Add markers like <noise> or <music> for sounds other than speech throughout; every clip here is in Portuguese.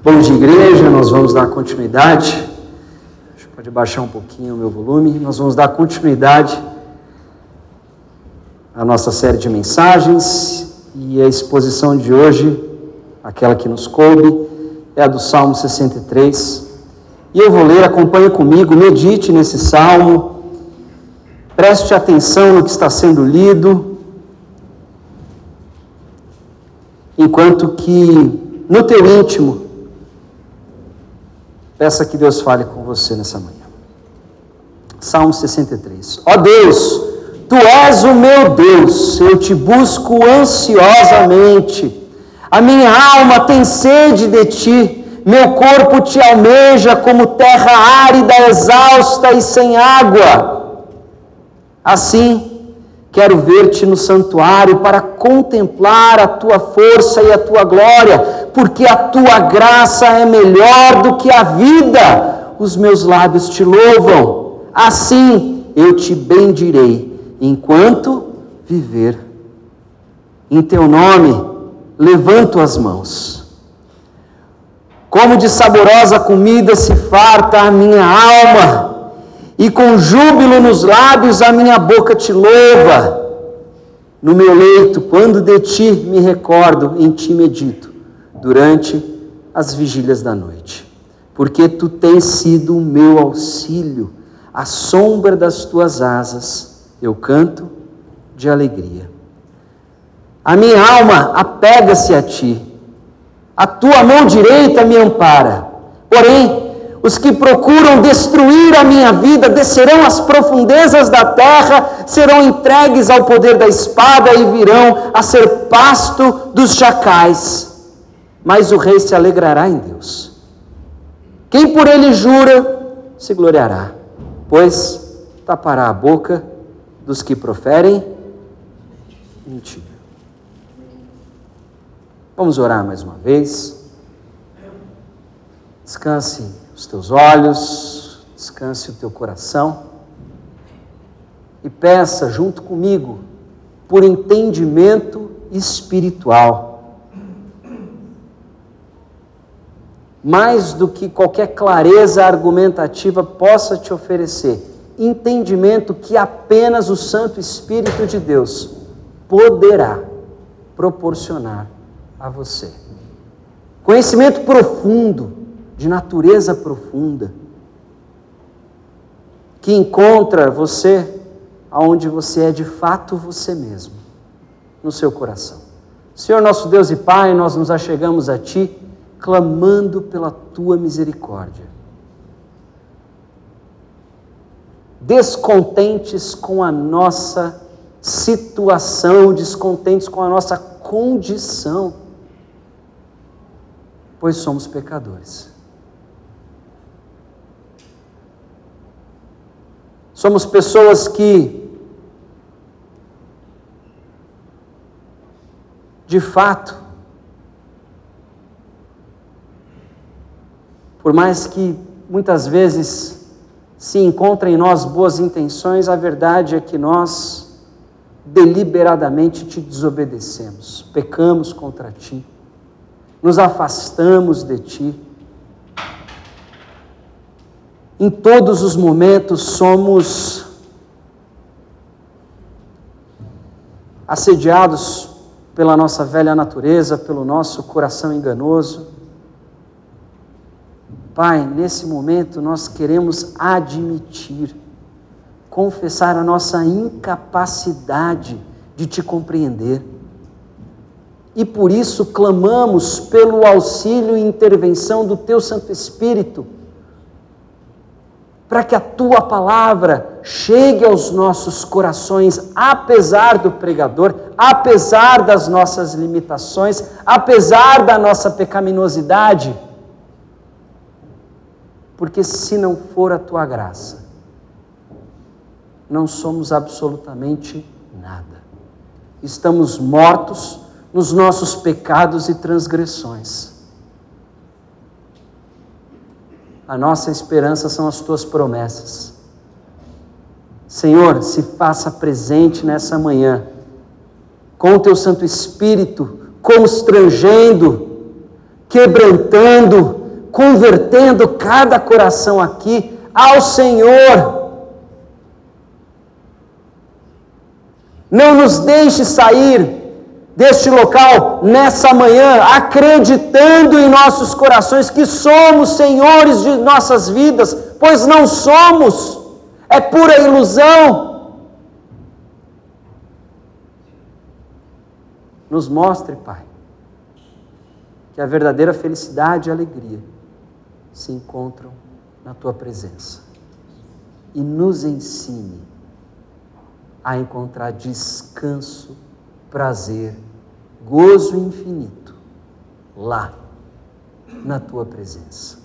Bom de igreja, nós vamos dar continuidade. Pode baixar um pouquinho o meu volume. Nós vamos dar continuidade à nossa série de mensagens e a exposição de hoje, aquela que nos coube, é a do Salmo 63. E eu vou ler, acompanhe comigo, medite nesse salmo, preste atenção no que está sendo lido, enquanto que no teu íntimo Peça que Deus fale com você nessa manhã. Salmo 63. Ó oh Deus, tu és o meu Deus, eu te busco ansiosamente. A minha alma tem sede de ti, meu corpo te almeja como terra árida, exausta e sem água. Assim, Quero ver-te no santuário para contemplar a tua força e a tua glória, porque a tua graça é melhor do que a vida. Os meus lábios te louvam. Assim eu te bendirei enquanto viver. Em teu nome levanto as mãos. Como de saborosa comida se farta a minha alma e com júbilo nos lábios a minha boca te louva. No meu leito, quando de ti me recordo, em ti medito, durante as vigílias da noite. Porque tu tens sido o meu auxílio, a sombra das tuas asas, eu canto de alegria. A minha alma apega-se a ti, a tua mão direita me ampara. Porém, os que procuram destruir a minha vida descerão às profundezas da terra, serão entregues ao poder da espada e virão a ser pasto dos chacais. Mas o rei se alegrará em Deus. Quem por ele jura, se gloriará, pois tapará a boca dos que proferem mentira. Vamos orar mais uma vez. Descanse os teus olhos, descanse o teu coração e peça junto comigo por entendimento espiritual. Mais do que qualquer clareza argumentativa possa te oferecer, entendimento que apenas o Santo Espírito de Deus poderá proporcionar a você. Conhecimento profundo de natureza profunda, que encontra você aonde você é de fato você mesmo, no seu coração. Senhor nosso Deus e Pai, nós nos achegamos a Ti, clamando pela Tua misericórdia. Descontentes com a nossa situação, descontentes com a nossa condição, pois somos pecadores. Somos pessoas que, de fato, por mais que muitas vezes se encontrem em nós boas intenções, a verdade é que nós deliberadamente te desobedecemos, pecamos contra ti, nos afastamos de ti em todos os momentos somos assediados pela nossa velha natureza, pelo nosso coração enganoso. Pai, nesse momento nós queremos admitir, confessar a nossa incapacidade de te compreender. E por isso clamamos pelo auxílio e intervenção do Teu Santo Espírito para que a tua palavra chegue aos nossos corações, apesar do pregador, apesar das nossas limitações, apesar da nossa pecaminosidade. Porque se não for a tua graça, não somos absolutamente nada. Estamos mortos nos nossos pecados e transgressões. A nossa esperança são as tuas promessas. Senhor, se faça presente nessa manhã, com o teu Santo Espírito, constrangendo quebrantando, convertendo cada coração aqui ao Senhor. Não nos deixe sair deste local nessa manhã, acreditando em nossos corações que somos senhores de nossas vidas, pois não somos, é pura ilusão. Nos mostre, Pai, que a verdadeira felicidade e alegria se encontram na tua presença. E nos ensine a encontrar descanso, prazer, gozo infinito lá na tua presença,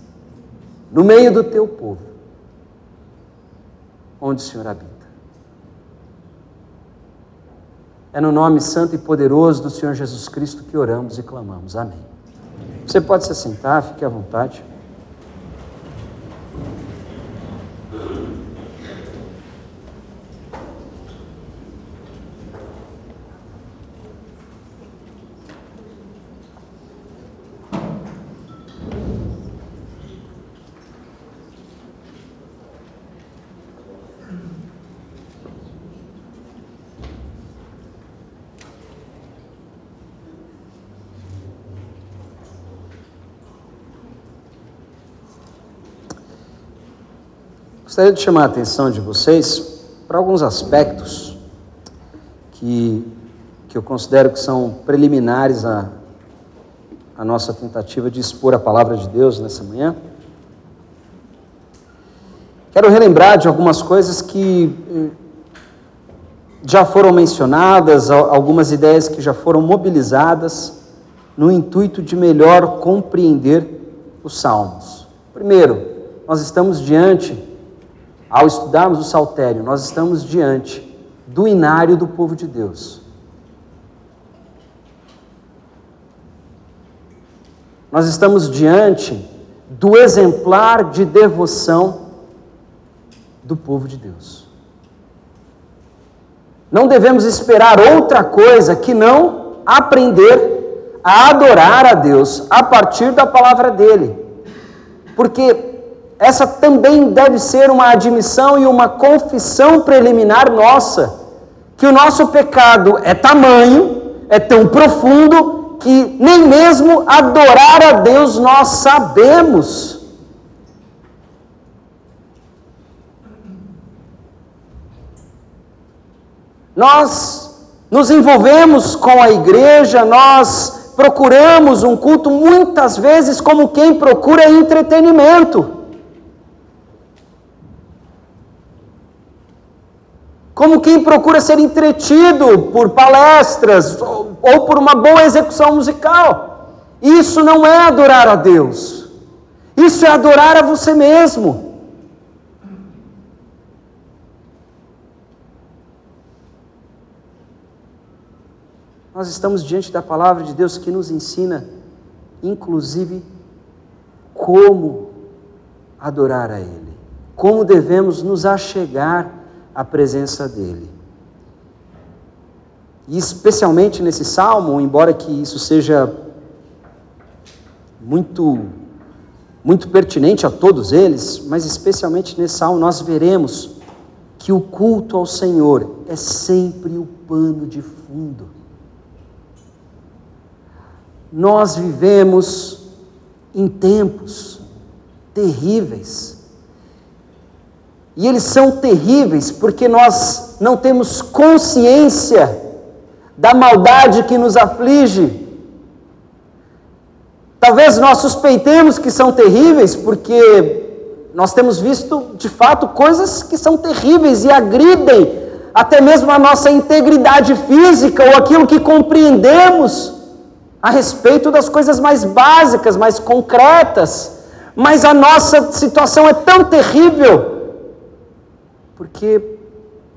no meio do teu povo, onde o Senhor habita. É no nome santo e poderoso do Senhor Jesus Cristo que oramos e clamamos. Amém. Você pode se sentar, fique à vontade. Gostaria de chamar a atenção de vocês para alguns aspectos que, que eu considero que são preliminares à, à nossa tentativa de expor a palavra de Deus nessa manhã. Quero relembrar de algumas coisas que eh, já foram mencionadas, algumas ideias que já foram mobilizadas no intuito de melhor compreender os Salmos. Primeiro, nós estamos diante ao estudarmos o saltério, nós estamos diante do inário do povo de Deus. Nós estamos diante do exemplar de devoção do povo de Deus. Não devemos esperar outra coisa que não aprender a adorar a Deus a partir da palavra dele. Porque essa também deve ser uma admissão e uma confissão preliminar nossa, que o nosso pecado é tamanho, é tão profundo, que nem mesmo adorar a Deus nós sabemos. Nós nos envolvemos com a igreja, nós procuramos um culto muitas vezes como quem procura entretenimento. Como quem procura ser entretido por palestras ou, por uma boa execução musical. Isso não é adorar a Deus, isso é adorar a você mesmo. Nós estamos diante da palavra de Deus que nos ensina, inclusive, como adorar a Ele, como devemos nos achegar a presença dele. E especialmente nesse salmo, embora que isso seja muito muito pertinente a todos eles, mas especialmente nesse salmo nós veremos que o culto ao Senhor é sempre o pano de fundo. Nós vivemos em tempos terríveis e eles são terríveis porque nós não temos consciência da maldade que nos aflige. Talvez nós suspeitemos que são terríveis porque nós temos visto de fato coisas que são terríveis e agridem até mesmo a nossa integridade física ou aquilo que compreendemos a respeito das coisas mais básicas, mais concretas. Mas a nossa situação é tão terrível porque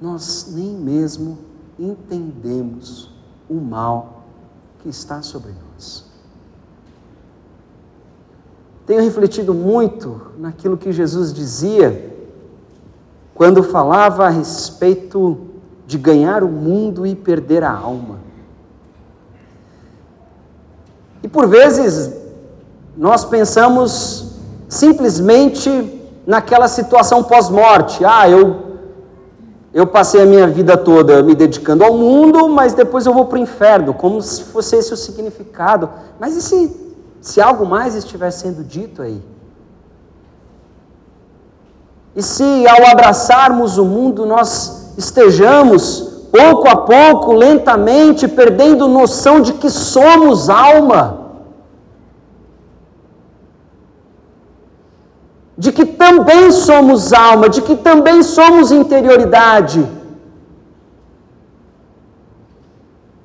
nós nem mesmo entendemos o mal que está sobre nós. Tenho refletido muito naquilo que Jesus dizia quando falava a respeito de ganhar o mundo e perder a alma. E por vezes nós pensamos simplesmente naquela situação pós-morte. Ah, eu eu passei a minha vida toda me dedicando ao mundo, mas depois eu vou para o inferno, como se fosse esse o significado. Mas e se, se algo mais estiver sendo dito aí? E se ao abraçarmos o mundo nós estejamos, pouco a pouco, lentamente, perdendo noção de que somos alma? De que também somos alma, de que também somos interioridade.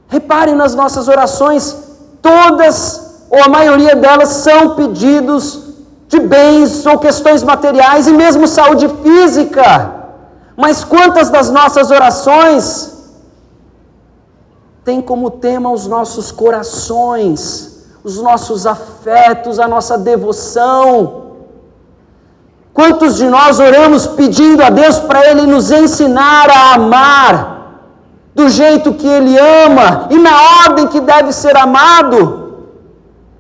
Reparem nas nossas orações, todas ou a maioria delas são pedidos de bens ou questões materiais e mesmo saúde física. Mas quantas das nossas orações têm como tema os nossos corações, os nossos afetos, a nossa devoção? Quantos de nós oramos pedindo a Deus para Ele nos ensinar a amar do jeito que Ele ama e na ordem que deve ser amado?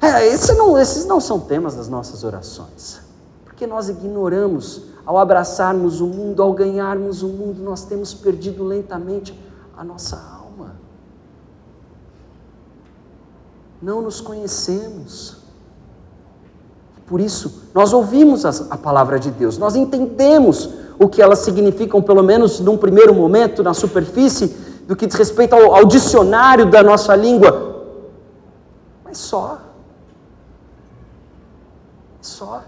É, esse não, esses não são temas das nossas orações, porque nós ignoramos, ao abraçarmos o mundo, ao ganharmos o mundo, nós temos perdido lentamente a nossa alma. Não nos conhecemos. Por isso, nós ouvimos a, palavra de Deus, nós entendemos o que elas significam, pelo menos num primeiro momento, na superfície, do que diz respeito ao, ao dicionário da nossa língua. Mas só. Só.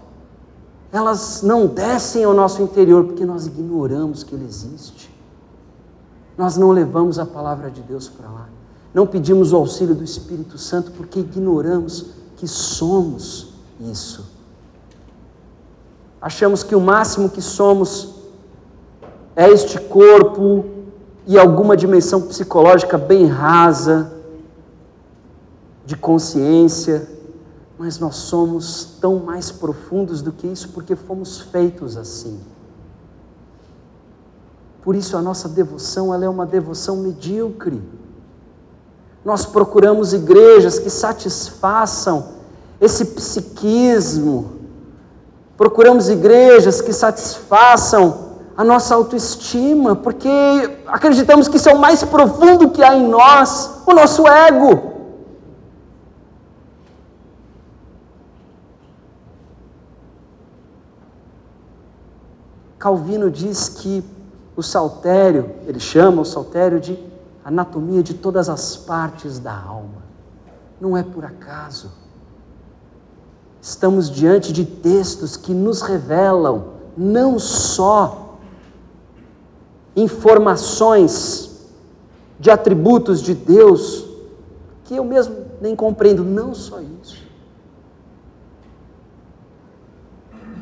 Elas não descem ao nosso interior porque nós ignoramos que Ele existe. Nós não levamos a palavra de Deus para lá. Não pedimos o auxílio do Espírito Santo porque ignoramos que somos isso. Achamos que o máximo que somos é este corpo e alguma dimensão psicológica bem rasa, de consciência, mas nós somos tão mais profundos do que isso porque fomos feitos assim. Por isso a nossa devoção ela é uma devoção medíocre. Nós procuramos igrejas que satisfaçam esse psiquismo, Procuramos igrejas que satisfaçam a nossa autoestima, porque acreditamos que isso é o mais profundo que há em nós, o nosso ego. Calvino diz que o saltério, ele chama o saltério de anatomia de todas as partes da alma. Não é por acaso estamos diante de textos que nos revelam não só informações de atributos de Deus, que eu mesmo nem compreendo, não só isso.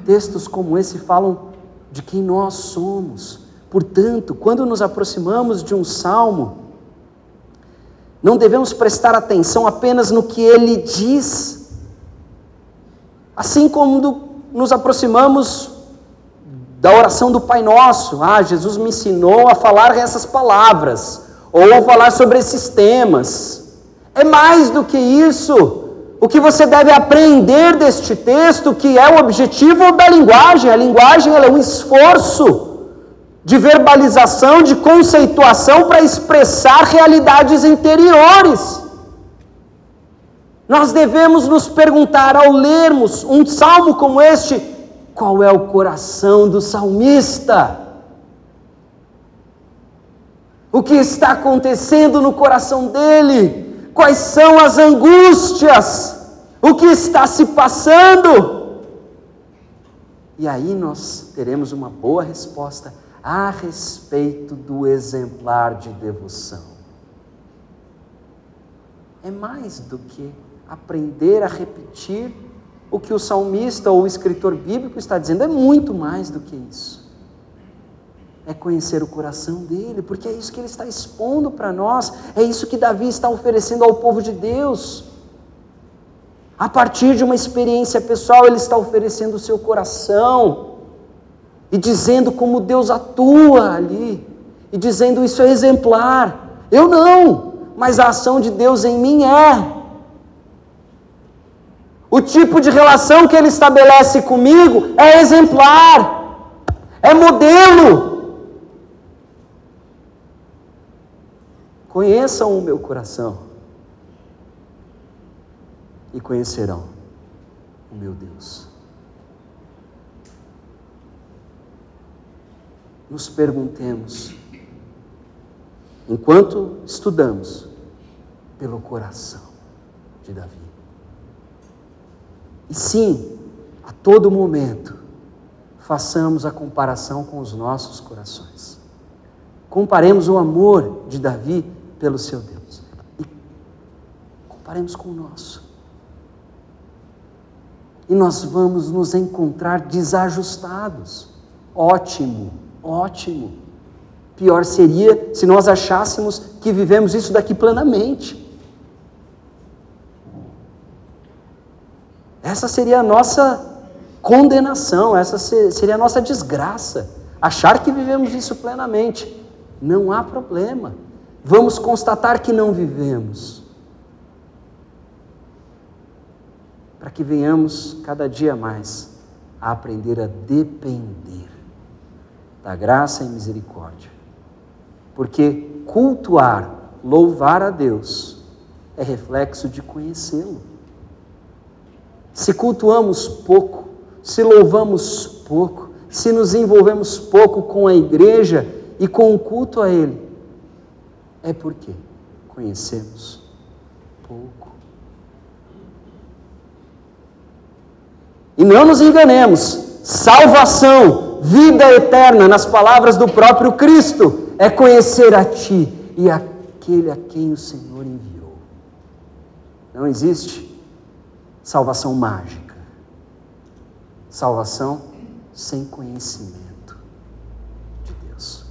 Textos como esse falam de quem nós somos. Portanto, quando nos aproximamos de um salmo, não devemos prestar atenção apenas no que ele diz, Assim como nos aproximamos da oração do Pai Nosso, ah, Jesus me ensinou a falar essas palavras, ou a falar sobre esses temas. É mais do que isso. O que você deve aprender deste texto, que é o objetivo da linguagem. A linguagem é um esforço de verbalização, de conceituação para expressar realidades interiores. Nós devemos nos perguntar ao lermos um salmo como este: qual é o coração do salmista? O que está acontecendo no coração dele? Quais são as angústias? O que está se passando? E aí nós teremos uma boa resposta a respeito do exemplar de devoção. É mais do que aprender a repetir o que o salmista ou o escritor bíblico está dizendo. É muito mais do que isso. É conhecer o coração dele, porque é isso que ele está expondo para nós, é isso que Davi está oferecendo ao povo de Deus. A partir de uma experiência pessoal, ele está oferecendo o seu coração e dizendo como Deus atua ali, e dizendo isso é exemplar. Eu não, mas a ação de Deus em mim é. O tipo de relação que ele estabelece comigo é exemplar, é modelo. Conheçam o meu coração e conhecerão o meu Deus. Nos perguntemos, enquanto estudamos, pelo coração de Davi. E sim, a todo momento, façamos a comparação com os nossos corações. Comparemos o amor de Davi pelo seu Deus. E comparemos com o nosso. E nós vamos nos encontrar desajustados. Ótimo, ótimo. Pior seria se nós achássemos que vivemos isso daqui plenamente. Essa seria a nossa condenação, essa seria a nossa desgraça. Achar que vivemos isso plenamente. Não há problema. Vamos constatar que não vivemos. Para que venhamos cada dia mais a aprender a depender da graça e misericórdia. Porque cultuar, louvar a Deus, é reflexo de conhecê-lo. Se cultuamos pouco, se louvamos pouco, se nos envolvemos pouco com a igreja e com o culto a Ele, é porque conhecemos pouco. E não nos enganemos, salvação, vida eterna, nas palavras do próprio Cristo, é conhecer a Ti e aquele a quem o Senhor enviou. Não existe salvação mágica. Salvação sem conhecimento de Deus.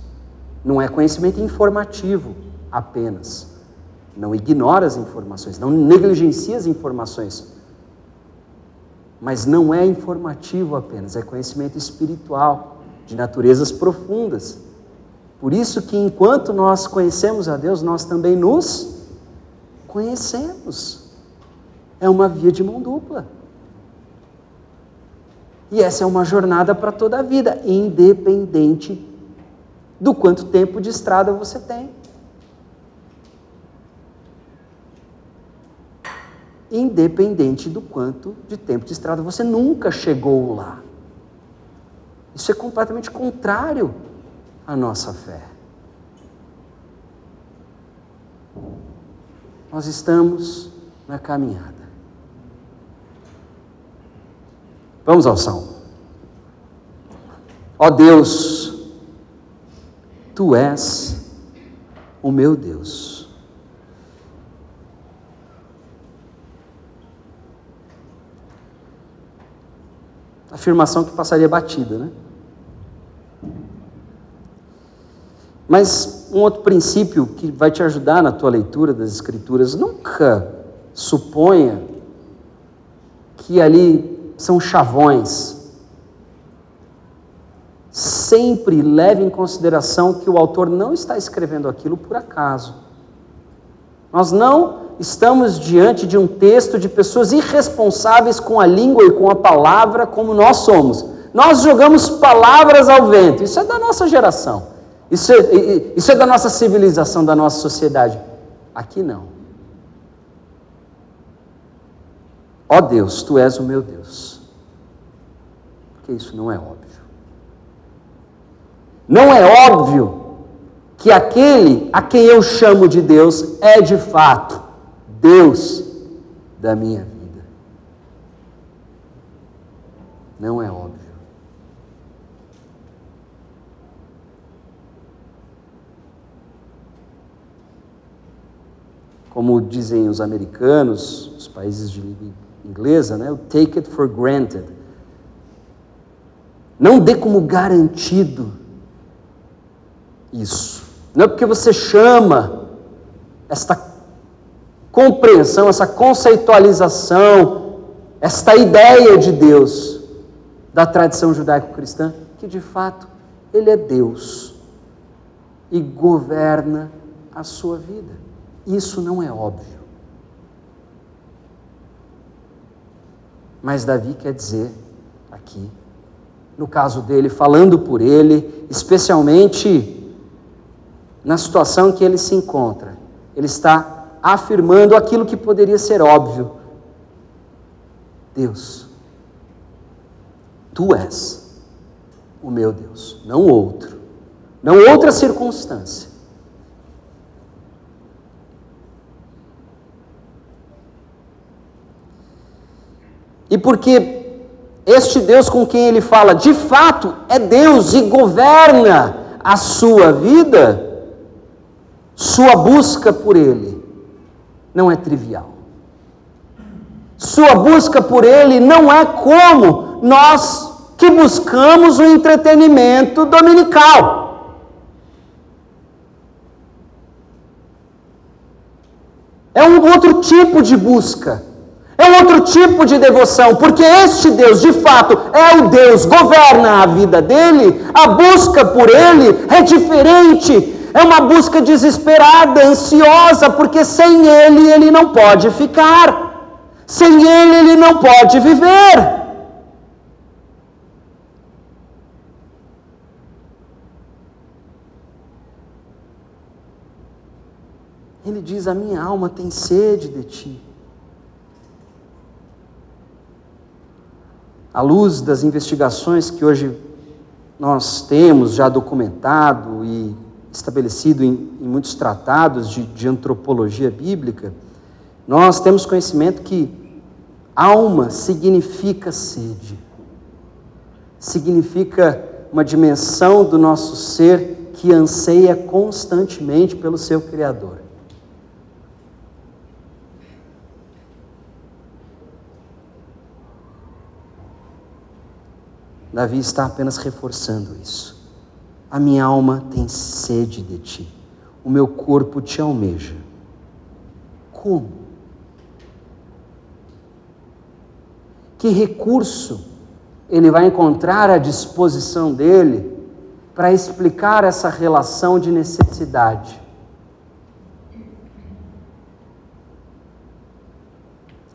Não é conhecimento informativo apenas. Não ignora as informações, não negligencia as informações. Mas não é informativo apenas, é conhecimento espiritual, de naturezas profundas. Por isso que enquanto nós conhecemos a Deus, nós também nos conhecemos é uma via de mão dupla. E essa é uma jornada para toda a vida, independente do quanto tempo de estrada você tem. Independente do quanto de tempo de estrada você nunca chegou lá. Isso é completamente contrário à nossa fé. Nós estamos na caminhada. Vamos ao salmo. Ó Deus, tu és o meu Deus. Afirmação que passaria batida, né? Mas um outro princípio que vai te ajudar na tua leitura das Escrituras, nunca suponha que ali são chavões. Sempre leve em consideração que o autor não está escrevendo aquilo por acaso. Nós não estamos diante de um texto de pessoas irresponsáveis com a língua e com a palavra como nós somos. Nós jogamos palavras ao vento. Isso é da nossa geração. Isso é, isso é da nossa civilização, da nossa sociedade. Aqui não. Ó oh Deus, tu és o meu Deus. Porque isso não é óbvio. Não é óbvio que aquele a quem eu chamo de Deus é de fato Deus da minha vida. Não é óbvio. Como dizem os americanos, os países de língua inglesa, né? o take it for granted. Não dê como garantido isso. Não é porque você chama esta compreensão, essa conceitualização, esta ideia de Deus da tradição judaico-cristã, que de fato Ele é Deus e governa a sua vida. Isso não é óbvio. Mas Davi quer dizer aqui, no caso dele, falando por ele, especialmente na situação que ele se encontra, ele está afirmando aquilo que poderia ser óbvio: Deus, tu és o meu Deus, não outro, não outra circunstância. E porque este Deus com quem ele fala, de fato, é Deus e governa a sua vida, sua busca por ele não é trivial. Sua busca por ele não é como nós que buscamos o entretenimento dominical. É um outro tipo de busca. É um outro tipo de devoção, porque este Deus, de fato, é o Deus, governa a vida dele, a busca por ele é diferente, é uma busca desesperada, ansiosa, porque sem ele ele não pode ficar, sem ele ele não pode viver. Ele diz: A minha alma tem sede de ti. À luz das investigações que hoje nós temos já documentado e estabelecido em, em muitos tratados de, de antropologia bíblica, nós temos conhecimento que alma significa sede, significa uma dimensão do nosso ser que anseia constantemente pelo seu Criador. Davi está apenas reforçando isso. A minha alma tem sede de ti, o meu corpo te almeja. Como? Que recurso ele vai encontrar à disposição dele para explicar essa relação de necessidade?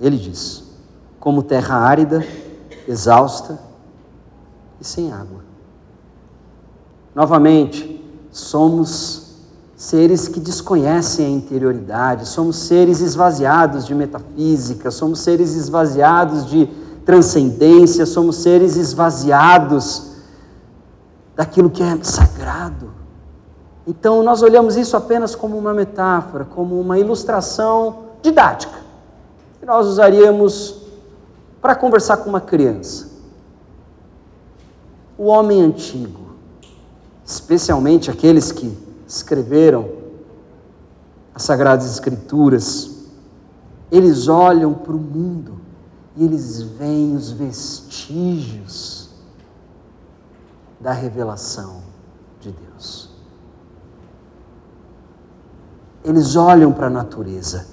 Ele diz: como terra árida, exausta, e sem água. Novamente, somos seres que desconhecem a interioridade, somos seres esvaziados de metafísica, somos seres esvaziados de transcendência, somos seres esvaziados daquilo que é sagrado. Então, nós olhamos isso apenas como uma metáfora, como uma ilustração didática, que nós usaríamos para conversar com uma criança o homem antigo, especialmente aqueles que escreveram as Sagradas Escrituras, eles olham para o mundo e eles veem os vestígios da revelação de Deus. Eles olham para a natureza.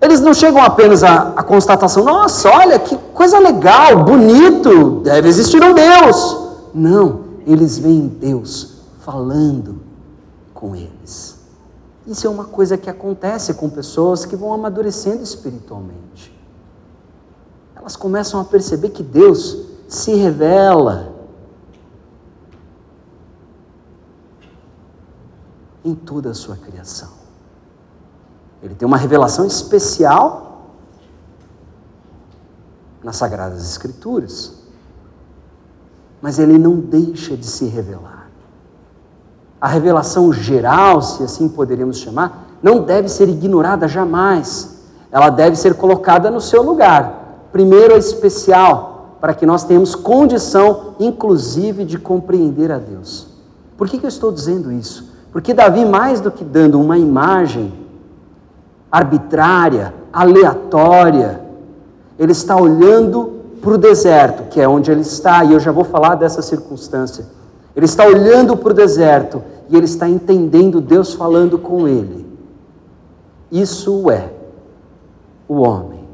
Eles não chegam apenas à, à constatação: nossa, olha que coisa legal, bonito, deve existir um Deus. Não, eles veem Deus falando com eles. Isso é uma coisa que acontece com pessoas que vão amadurecendo espiritualmente. Elas começam a perceber que Deus se revela em toda a sua criação. Ele tem uma revelação especial nas Sagradas Escrituras mas ele não deixa de se revelar. A revelação geral, se assim poderíamos chamar, não deve ser ignorada jamais. Ela deve ser colocada no seu lugar. Primeiro, a especial, para que nós tenhamos condição, inclusive, de compreender a Deus. Por que, que eu estou dizendo isso? Porque Davi, mais do que dando uma imagem arbitrária, aleatória, ele está olhando para o deserto, que é onde ele está, e eu já vou falar dessa circunstância. Ele está olhando para o deserto e ele está entendendo Deus falando com ele. Isso é o homem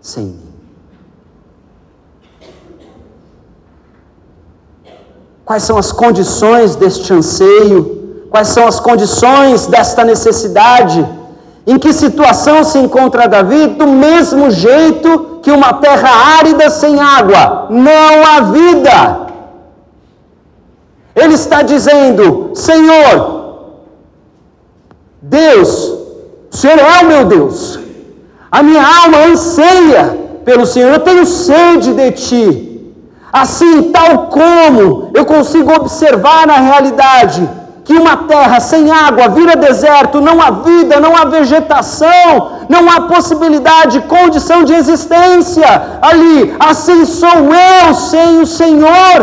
sem mim. Quais são as condições deste anseio? Quais são as condições desta necessidade? Em que situação se encontra Davi? Do mesmo jeito que uma terra árida sem água, não há vida. Ele está dizendo: Senhor, Deus, o Senhor é o meu Deus, a minha alma anseia pelo Senhor, eu tenho sede de Ti. Assim, tal como eu consigo observar na realidade que uma terra sem água vira deserto, não há vida, não há vegetação, não há possibilidade, condição de existência ali. Assim sou eu sem o Senhor.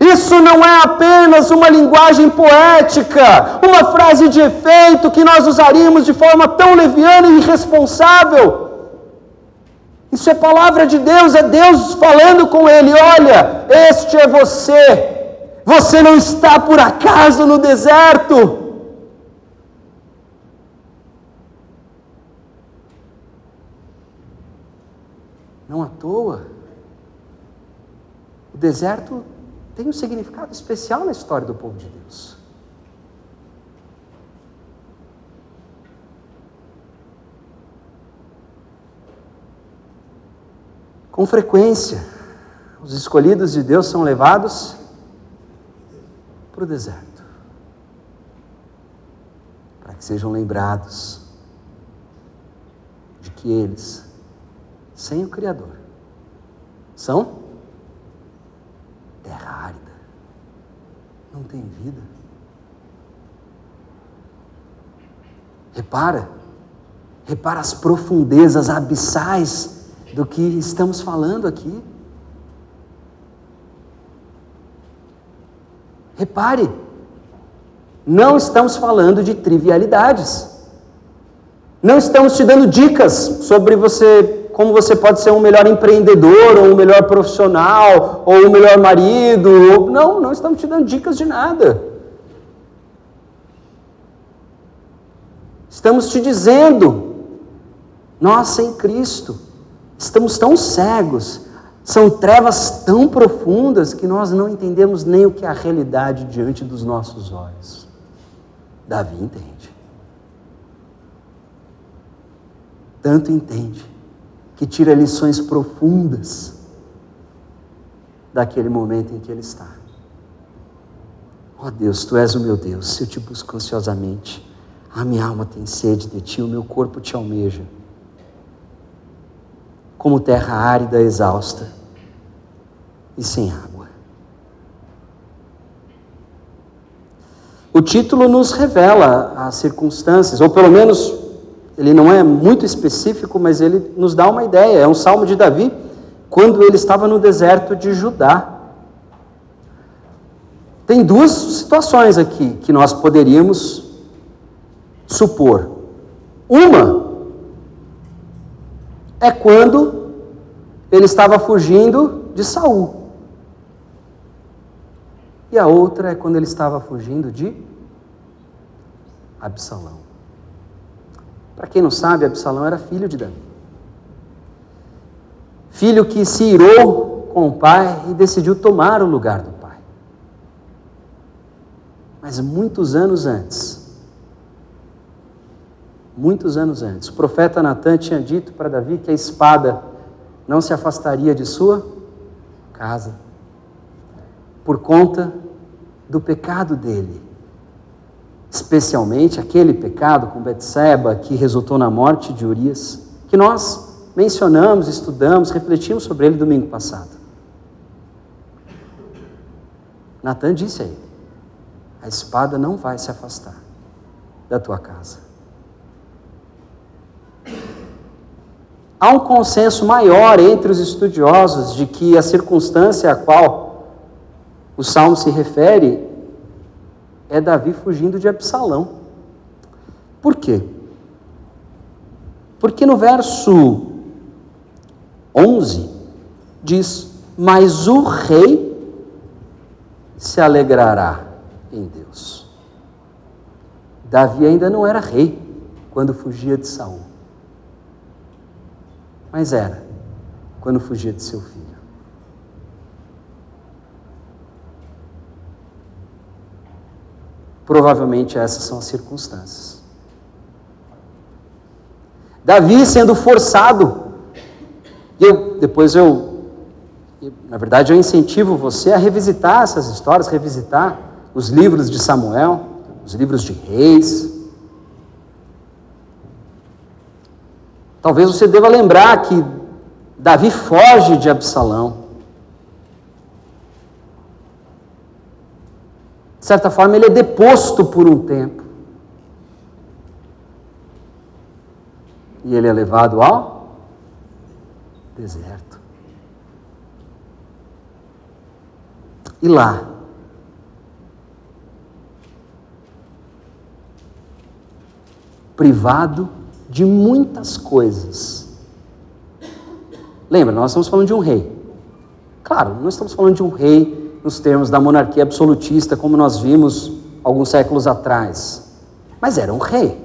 Isso não é apenas uma linguagem poética, uma frase de efeito que nós usaríamos de forma tão leviana e irresponsável. Isso é palavra de Deus, é Deus falando com ele: olha, este é você, você não está por acaso no deserto. Não à toa. O deserto tem um significado especial na história do povo de Deus. Com frequência, os escolhidos de Deus são levados para o deserto, para que sejam lembrados de que eles, sem o Criador, são terra árida, não tem vida. Repara, repara as profundezas abissais do que estamos falando aqui. Repare, não estamos falando de trivialidades. Não estamos te dando dicas sobre você, como você pode ser um melhor empreendedor, ou um melhor profissional, ou um melhor marido. Ou... Não, não estamos te dando dicas de nada. Estamos te dizendo, nós sem Cristo, Estamos tão cegos, são trevas tão profundas que nós não entendemos nem o que é a realidade diante dos nossos olhos. Davi entende. Tanto entende que tira lições profundas daquele momento em que ele está. Ó oh Deus, tu és o meu Deus, eu te busco ansiosamente. A minha alma tem sede de ti, o meu corpo te almeja como terra árida, exausta e sem água. O título nos revela as circunstâncias, ou pelo menos ele não é muito específico, mas ele nos dá uma ideia. É um salmo de Davi quando ele estava no deserto de Judá. Tem duas situações aqui que nós poderíamos supor. Uma é quando ele estava fugindo de Saul. E a outra é quando ele estava fugindo de Absalão. Para quem não sabe, Absalão era filho de Davi. Filho que se irou com o pai e decidiu tomar o lugar do pai. Mas muitos anos antes, muitos anos antes. O profeta Natan tinha dito para Davi que a espada não se afastaria de sua casa por conta do pecado dele. Especialmente aquele pecado com Betseba que resultou na morte de Urias, que nós mencionamos, estudamos, refletimos sobre ele domingo passado. Natan disse a ele: A espada não vai se afastar da tua casa. Há um consenso maior entre os estudiosos de que a circunstância a qual o salmo se refere é Davi fugindo de Absalão. Por quê? Porque no verso 11 diz: Mas o rei se alegrará em Deus. Davi ainda não era rei quando fugia de Saul mas era quando fugia de seu filho. Provavelmente essas são as circunstâncias. Davi sendo forçado. Eu, depois eu, na verdade, eu incentivo você a revisitar essas histórias, revisitar os livros de Samuel, os livros de Reis. Talvez você deva lembrar que Davi foge de Absalão. Certa forma, ele é deposto por um tempo. E ele é levado ao deserto. E lá, privado de muitas coisas. Lembra, nós estamos falando de um rei. Claro, não estamos falando de um rei nos termos da monarquia absolutista, como nós vimos alguns séculos atrás. Mas era um rei,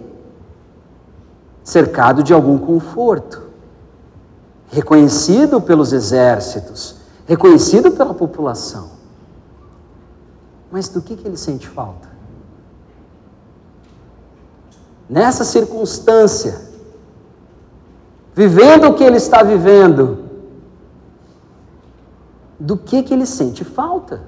cercado de algum conforto, reconhecido pelos exércitos, reconhecido pela população. Mas do que, que ele sente falta? nessa circunstância, vivendo o que ele está vivendo, do que que ele sente falta?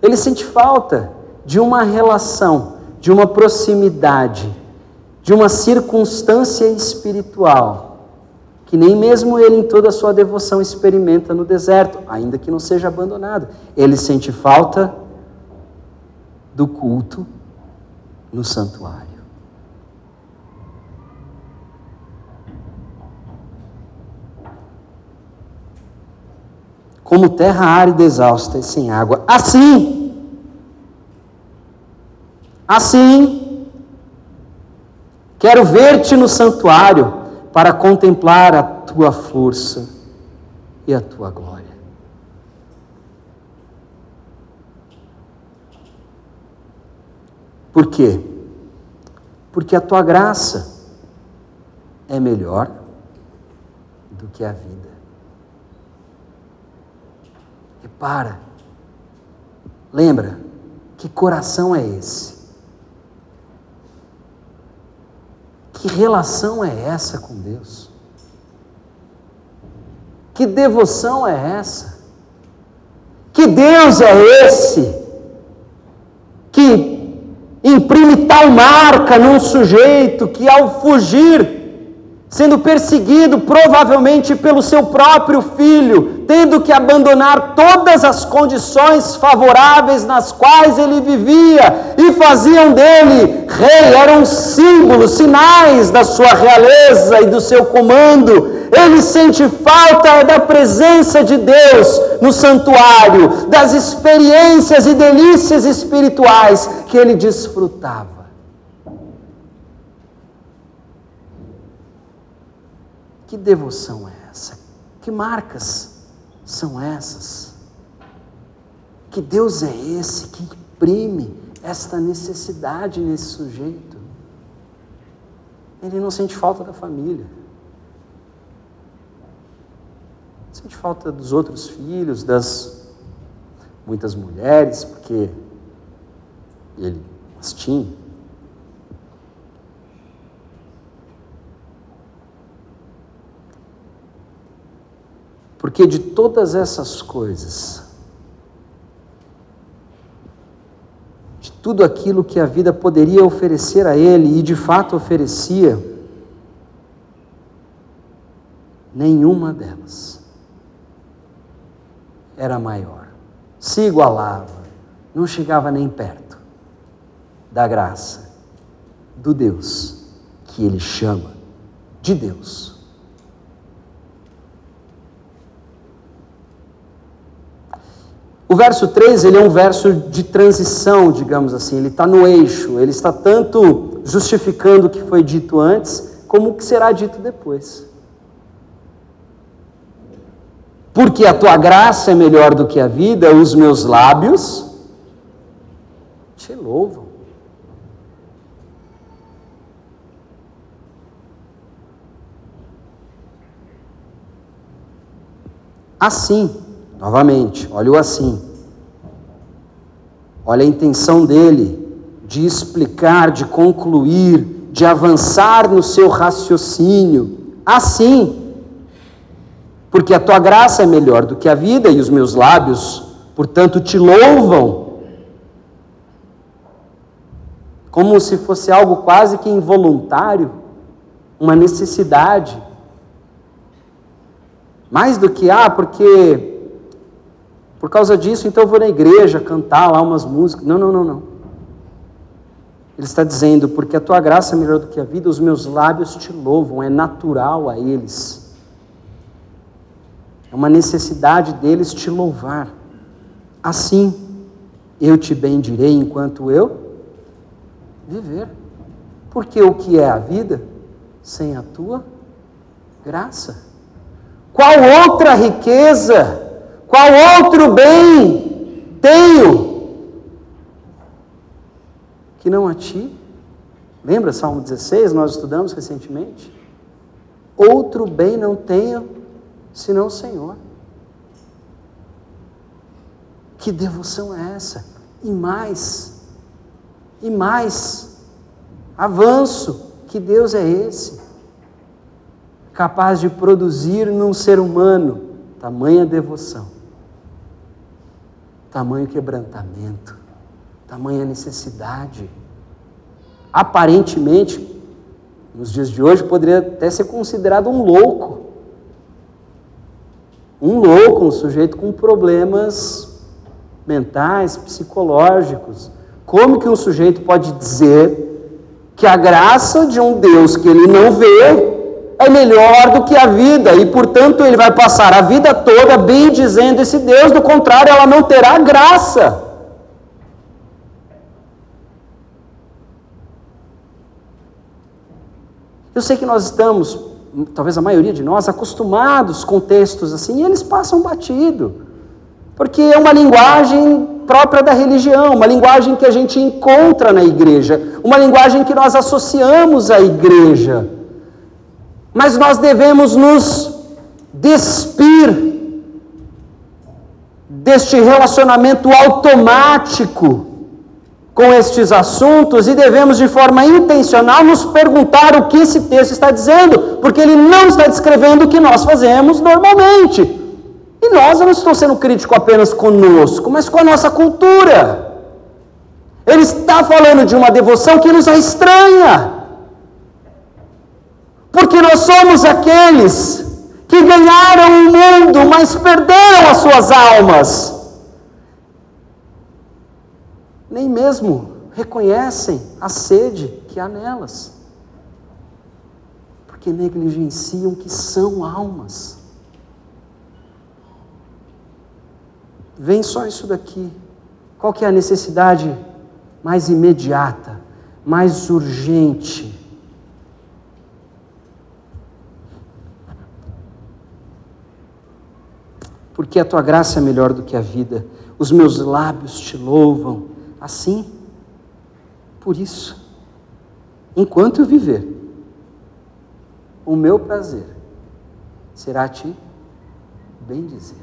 Ele sente falta de uma relação, de uma proximidade, de uma circunstância espiritual que nem mesmo ele em toda a sua devoção experimenta no deserto, ainda que não seja abandonado. Ele sente falta do culto no santuário. Como terra árida, exausta e sem água. Assim, assim, quero ver-te no santuário para contemplar a tua força e a tua glória. Por quê? Porque a tua graça é melhor do que a vida. Repara, lembra, que coração é esse? Que relação é essa com Deus? Que devoção é essa? Que Deus é esse que imprime tal marca num sujeito que, ao fugir, sendo perseguido provavelmente pelo seu próprio filho, tendo que abandonar todas as condições favoráveis nas quais ele vivia e faziam dele rei, eram símbolos, sinais da sua realeza e do seu comando. Ele sente falta da presença de Deus no santuário, das experiências e delícias espirituais que ele desfrutava. Que devoção é essa? Que marcas são essas? Que Deus é esse que imprime esta necessidade nesse sujeito? Ele não sente falta da família. Sente falta dos outros filhos, das muitas mulheres, porque ele as tinha. Porque de todas essas coisas, de tudo aquilo que a vida poderia oferecer a ele e de fato oferecia, nenhuma delas era maior, se igualava, não chegava nem perto da graça do Deus que ele chama de Deus. O verso 3, ele é um verso de transição, digamos assim, ele está no eixo, ele está tanto justificando o que foi dito antes, como o que será dito depois. Porque a tua graça é melhor do que a vida, os meus lábios te louvam. Assim, Novamente, olha o assim. Olha a intenção dele de explicar, de concluir de avançar no seu raciocínio. Assim, porque a tua graça é melhor do que a vida e os meus lábios, portanto, te louvam. Como se fosse algo quase que involuntário, uma necessidade. Mais do que, ah, porque por causa disso, então eu vou na igreja cantar lá umas músicas. Não, não, não, não. Ele está dizendo, porque a tua graça é melhor do que a vida, os meus lábios te louvam, é natural a eles. É uma necessidade deles te louvar. Assim, eu te bendirei enquanto eu viver. Porque o que é a vida sem a tua graça? Qual outra riqueza? Qual outro bem tenho que não a ti? Lembra Salmo 16, nós estudamos recentemente? Outro bem não tenho senão o Senhor. Que devoção é essa? E mais, e mais, avanço, que Deus é esse? Capaz de produzir num ser humano tamanha devoção tamanho quebrantamento, tamanha necessidade. Aparentemente, nos dias de hoje, poderia até ser considerado um louco. Um louco, um sujeito com problemas mentais, psicológicos. Como que um sujeito pode dizer que a graça de um Deus que ele não vê é melhor do que a vida e, portanto, ele vai passar a vida toda bem dizendo esse Deus, do contrário, ela não terá graça. Eu sei que nós estamos, talvez a maioria de nós, acostumados com textos assim e eles passam batido, porque é uma linguagem própria da religião, uma linguagem que a gente encontra na igreja, uma linguagem que nós associamos à igreja. Mas nós devemos nos despir deste relacionamento automático com estes assuntos e devemos, de forma intencional, nos perguntar o que esse texto está dizendo, porque ele não está descrevendo o que nós fazemos normalmente. E nós, eu não estou sendo crítico apenas conosco, mas com a nossa cultura. Ele está falando de uma devoção que nos é estranha porque nós somos aqueles que ganharam o mundo, mas perderam as suas almas. Nem mesmo reconhecem a sede que há nelas, porque negligenciam que são almas. Vem só isso daqui. Qual que é a necessidade mais imediata, mais urgente? Porque a tua graça é melhor do que a vida, os meus lábios te louvam. Assim, por isso, enquanto eu viver, o meu prazer será te bem dizer.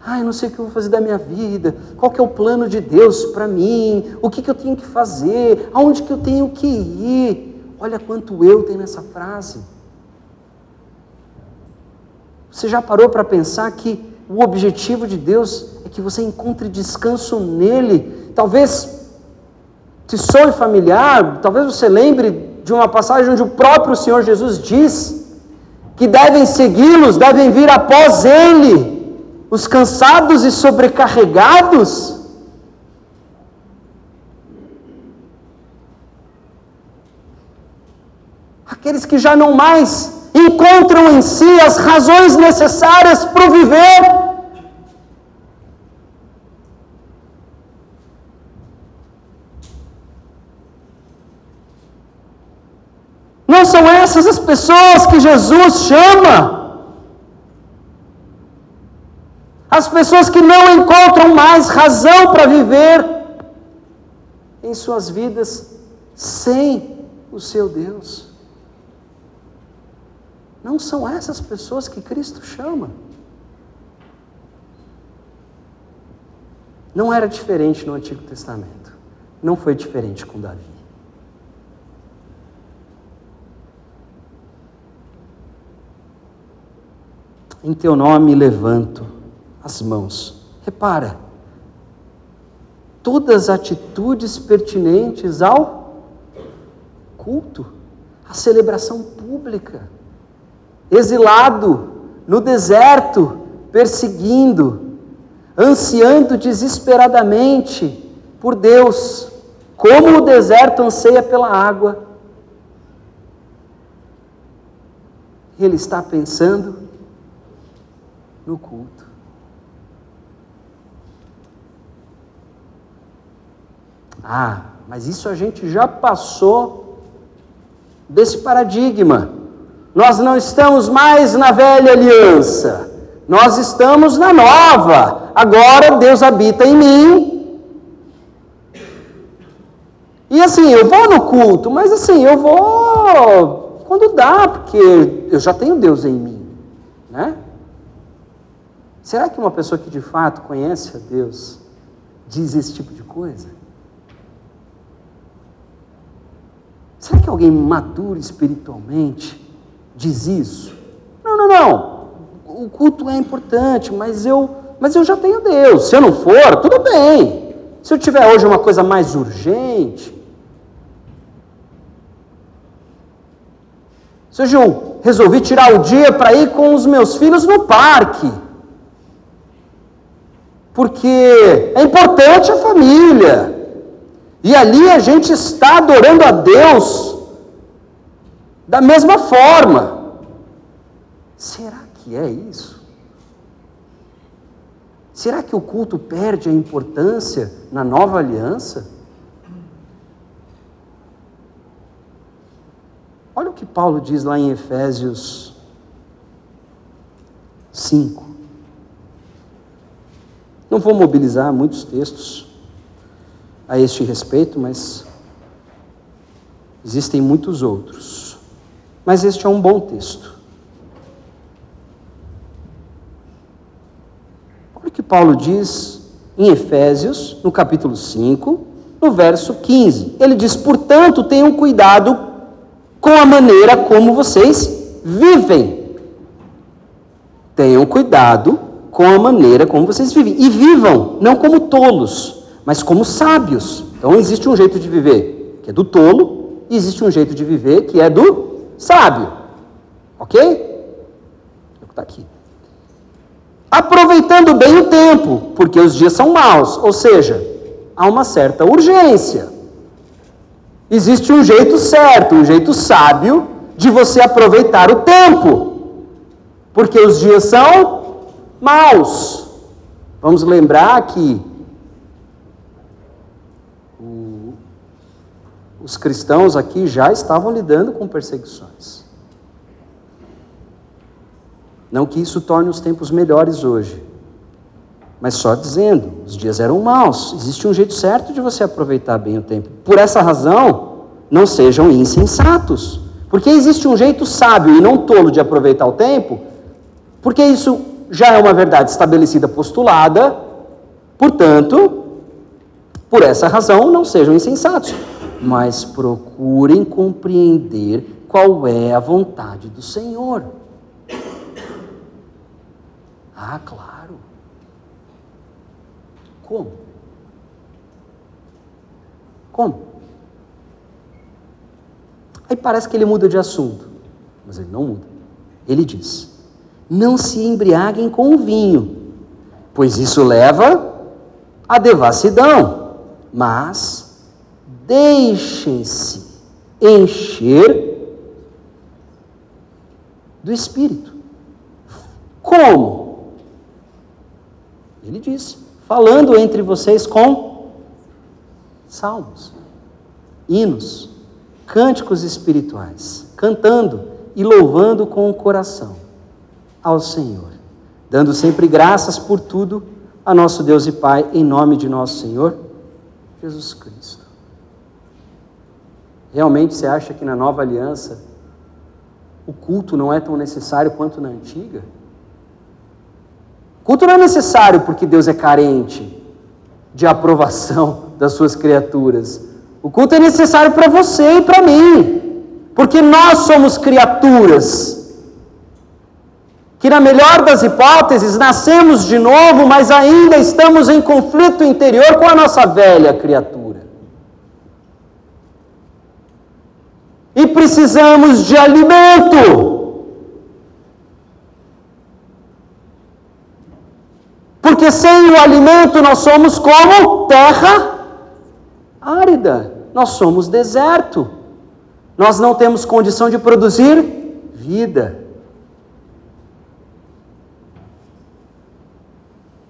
Ah, eu não sei o que eu vou fazer da minha vida, qual que é o plano de Deus para mim, o que, que eu tenho que fazer, aonde que eu tenho que ir. Olha quanto eu tem nessa frase. Você já parou para pensar que o objetivo de Deus é que você encontre descanso nele? Talvez te soe familiar, talvez você lembre de uma passagem onde o próprio Senhor Jesus diz que devem segui-los, devem vir após ele, os cansados e sobrecarregados. Aqueles que já não mais encontram em si as razões necessárias para o viver. Não são essas as pessoas que Jesus chama. As pessoas que não encontram mais razão para viver em suas vidas sem o seu Deus. Não são essas pessoas que Cristo chama. Não era diferente no Antigo Testamento. Não foi diferente com Davi. Em teu nome levanto as mãos. Repara, todas as atitudes pertinentes ao culto, à celebração pública. Exilado no deserto, perseguindo, ansiando desesperadamente por Deus, como o deserto anseia pela água. Ele está pensando no culto. Ah, mas isso a gente já passou desse paradigma. Nós não estamos mais na velha aliança, nós estamos na nova. Agora Deus habita em mim. E assim, eu vou no culto, mas assim, eu vou quando dá, porque eu já tenho Deus em mim, né? Será que uma pessoa que de fato conhece a Deus diz esse tipo de coisa? Será que alguém maduro espiritualmente diz isso? Não, não, não. O culto é importante, mas eu, mas eu já tenho Deus. Se eu não for, tudo bem. Se eu tiver hoje uma coisa mais urgente, se hoje eu resolvi tirar o dia para ir com os meus filhos no parque, porque é importante a família. E ali a gente está adorando a Deus da mesma forma. Será que é isso? Será que o culto perde a importância na nova aliança? Olha o que Paulo diz lá em Efésios 5. Não vou mobilizar muitos textos a este respeito, mas existem muitos outros. Mas este é um bom texto. Olha o que Paulo diz em Efésios, no capítulo 5, no verso 15. Ele diz: Portanto, tenham cuidado com a maneira como vocês vivem. Tenham cuidado com a maneira como vocês vivem. E vivam, não como tolos, mas como sábios. Então existe um jeito de viver que é do tolo, e existe um jeito de viver que é do sábio. Ok? Está aqui. Aproveitando bem o tempo, porque os dias são maus, ou seja, há uma certa urgência. Existe um jeito certo, um jeito sábio de você aproveitar o tempo, porque os dias são maus. Vamos lembrar que os cristãos aqui já estavam lidando com perseguições. Não que isso torne os tempos melhores hoje, mas só dizendo, os dias eram maus. Existe um jeito certo de você aproveitar bem o tempo. Por essa razão, não sejam insensatos. Porque existe um jeito sábio e não tolo de aproveitar o tempo, porque isso já é uma verdade estabelecida, postulada, portanto, por essa razão, não sejam insensatos, mas procurem compreender qual é a vontade do Senhor. Ah, claro. Como? Como? Aí parece que ele muda de assunto, mas ele não muda. Ele diz: não se embriaguem com o vinho, pois isso leva à devassidão, mas deixem-se encher do Espírito. Como? Ele diz: falando entre vocês com salmos, hinos, cânticos espirituais, cantando e louvando com o coração ao Senhor, dando sempre graças por tudo a nosso Deus e Pai, em nome de nosso Senhor Jesus Cristo. Realmente você acha que na nova aliança o culto não é tão necessário quanto na antiga? Culto não é necessário porque Deus é carente de aprovação <laughs> das suas criaturas. O culto é necessário para você e para mim, porque nós somos criaturas que, na melhor das hipóteses, nascemos de novo, mas ainda estamos em conflito interior com a nossa velha criatura. E precisamos de alimento. Porque sem o alimento nós somos como terra árida, nós somos deserto. Nós não temos condição de produzir vida.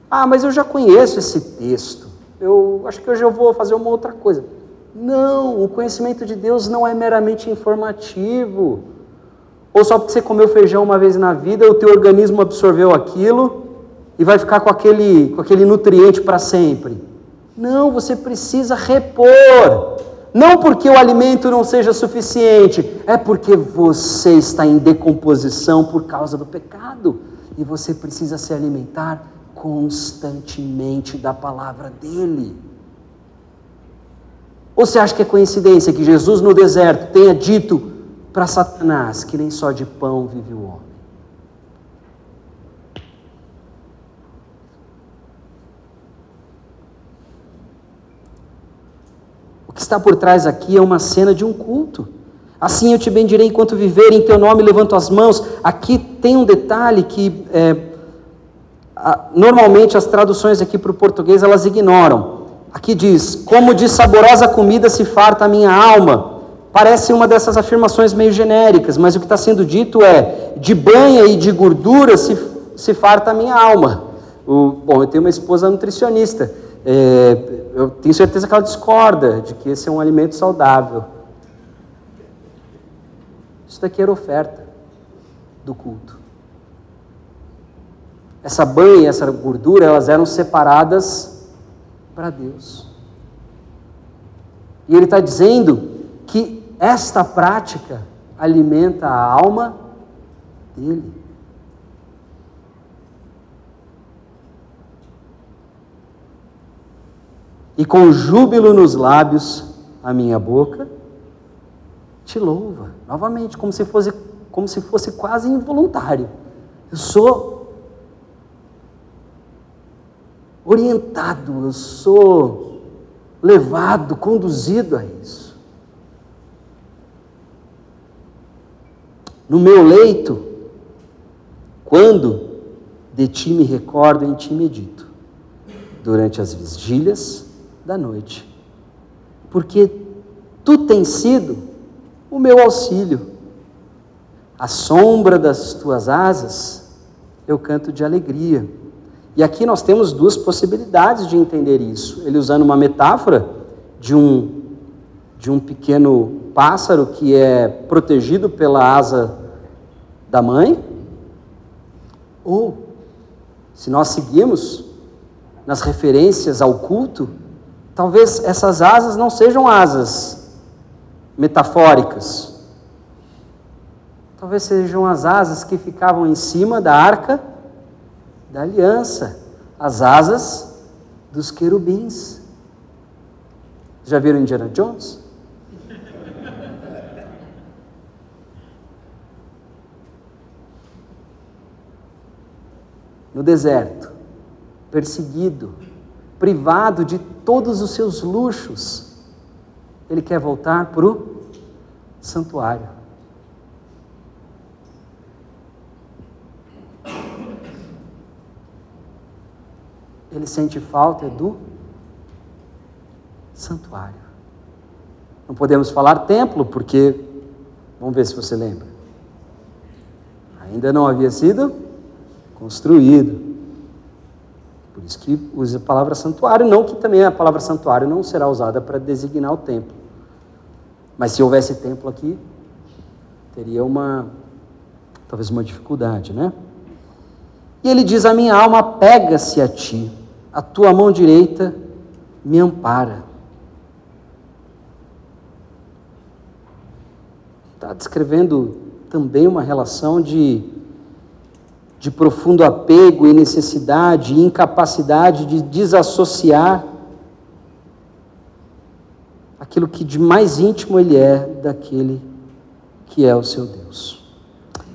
Ah, mas eu já conheço esse texto. Eu acho que hoje eu vou fazer uma outra coisa. Não, o conhecimento de Deus não é meramente informativo. Ou só porque você comeu feijão uma vez na vida, o teu organismo absorveu aquilo e vai ficar com aquele, com aquele nutriente para sempre. Não, você precisa repor. Não porque o alimento não seja suficiente, é porque você está em decomposição por causa do pecado e você precisa se alimentar constantemente da palavra dele. Ou você acha que é coincidência que Jesus no deserto tenha dito para Satanás que nem só de pão vive o homem? que está por trás aqui é uma cena de um culto. Assim eu te bendirei enquanto viver, em teu nome levanto as mãos. Aqui tem um detalhe que é, normalmente as traduções aqui para o português elas ignoram. Aqui diz: Como de saborosa comida se farta a minha alma. Parece uma dessas afirmações meio genéricas, mas o que está sendo dito é: de banha e de gordura se, se farta a minha alma. O, bom, eu tenho uma esposa nutricionista. É, eu tenho certeza que ela discorda de que esse é um alimento saudável. Isso daqui era oferta do culto. Essa banha e essa gordura, elas eram separadas para Deus. E ele está dizendo que esta prática alimenta a alma dele. e com júbilo nos lábios a minha boca te louva. Novamente, como se fosse, como se fosse quase involuntário. Eu sou orientado, eu sou levado, conduzido a isso. No meu leito, quando de ti me recordo, em ti medito, durante as vigílias da noite, porque tu tens sido o meu auxílio. À sombra das tuas asas, eu canto de alegria. E aqui nós temos duas possibilidades de entender isso. Ele usando uma metáfora de um, de um pequeno pássaro que é protegido pela asa da mãe, ou, se nós seguirmos nas referências ao culto, Talvez essas asas não sejam asas metafóricas. Talvez sejam as asas que ficavam em cima da arca da aliança, as asas dos querubins. Já viram Indiana Jones? No deserto, perseguido, privado de todos os seus luxos, ele quer voltar para o santuário. Ele sente falta do santuário. Não podemos falar templo, porque, vamos ver se você lembra, ainda não havia sido construído. Por isso que usa a palavra santuário, não que também a palavra santuário não será usada para designar o templo. Mas se houvesse templo aqui, teria uma talvez uma dificuldade, né? E ele diz: "A minha alma pega-se a ti, a tua mão direita me ampara." Está descrevendo também uma relação de de profundo apego e necessidade e incapacidade de desassociar aquilo que de mais íntimo ele é daquele que é o seu Deus.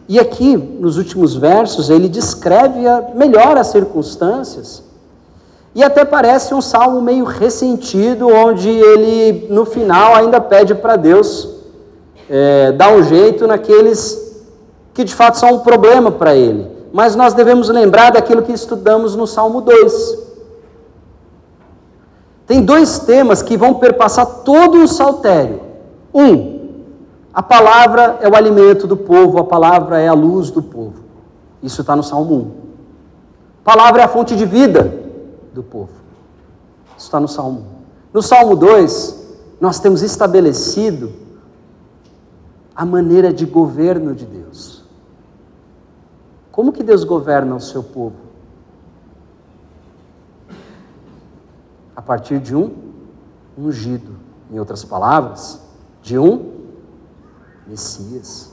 E aqui, nos últimos versos, ele descreve melhor as circunstâncias. E até parece um salmo meio ressentido, onde ele, no final, ainda pede para Deus é, dar um jeito naqueles que de fato são um problema para ele. Mas nós devemos lembrar daquilo que estudamos no Salmo 2. Tem dois temas que vão perpassar todo o saltério. Um, a palavra é o alimento do povo, a palavra é a luz do povo. Isso está no Salmo 1. A palavra é a fonte de vida do povo. Isso está no Salmo 1. No Salmo 2, nós temos estabelecido a maneira de governo de Deus. Como que Deus governa o seu povo? A partir de um ungido. Em outras palavras, de um Messias,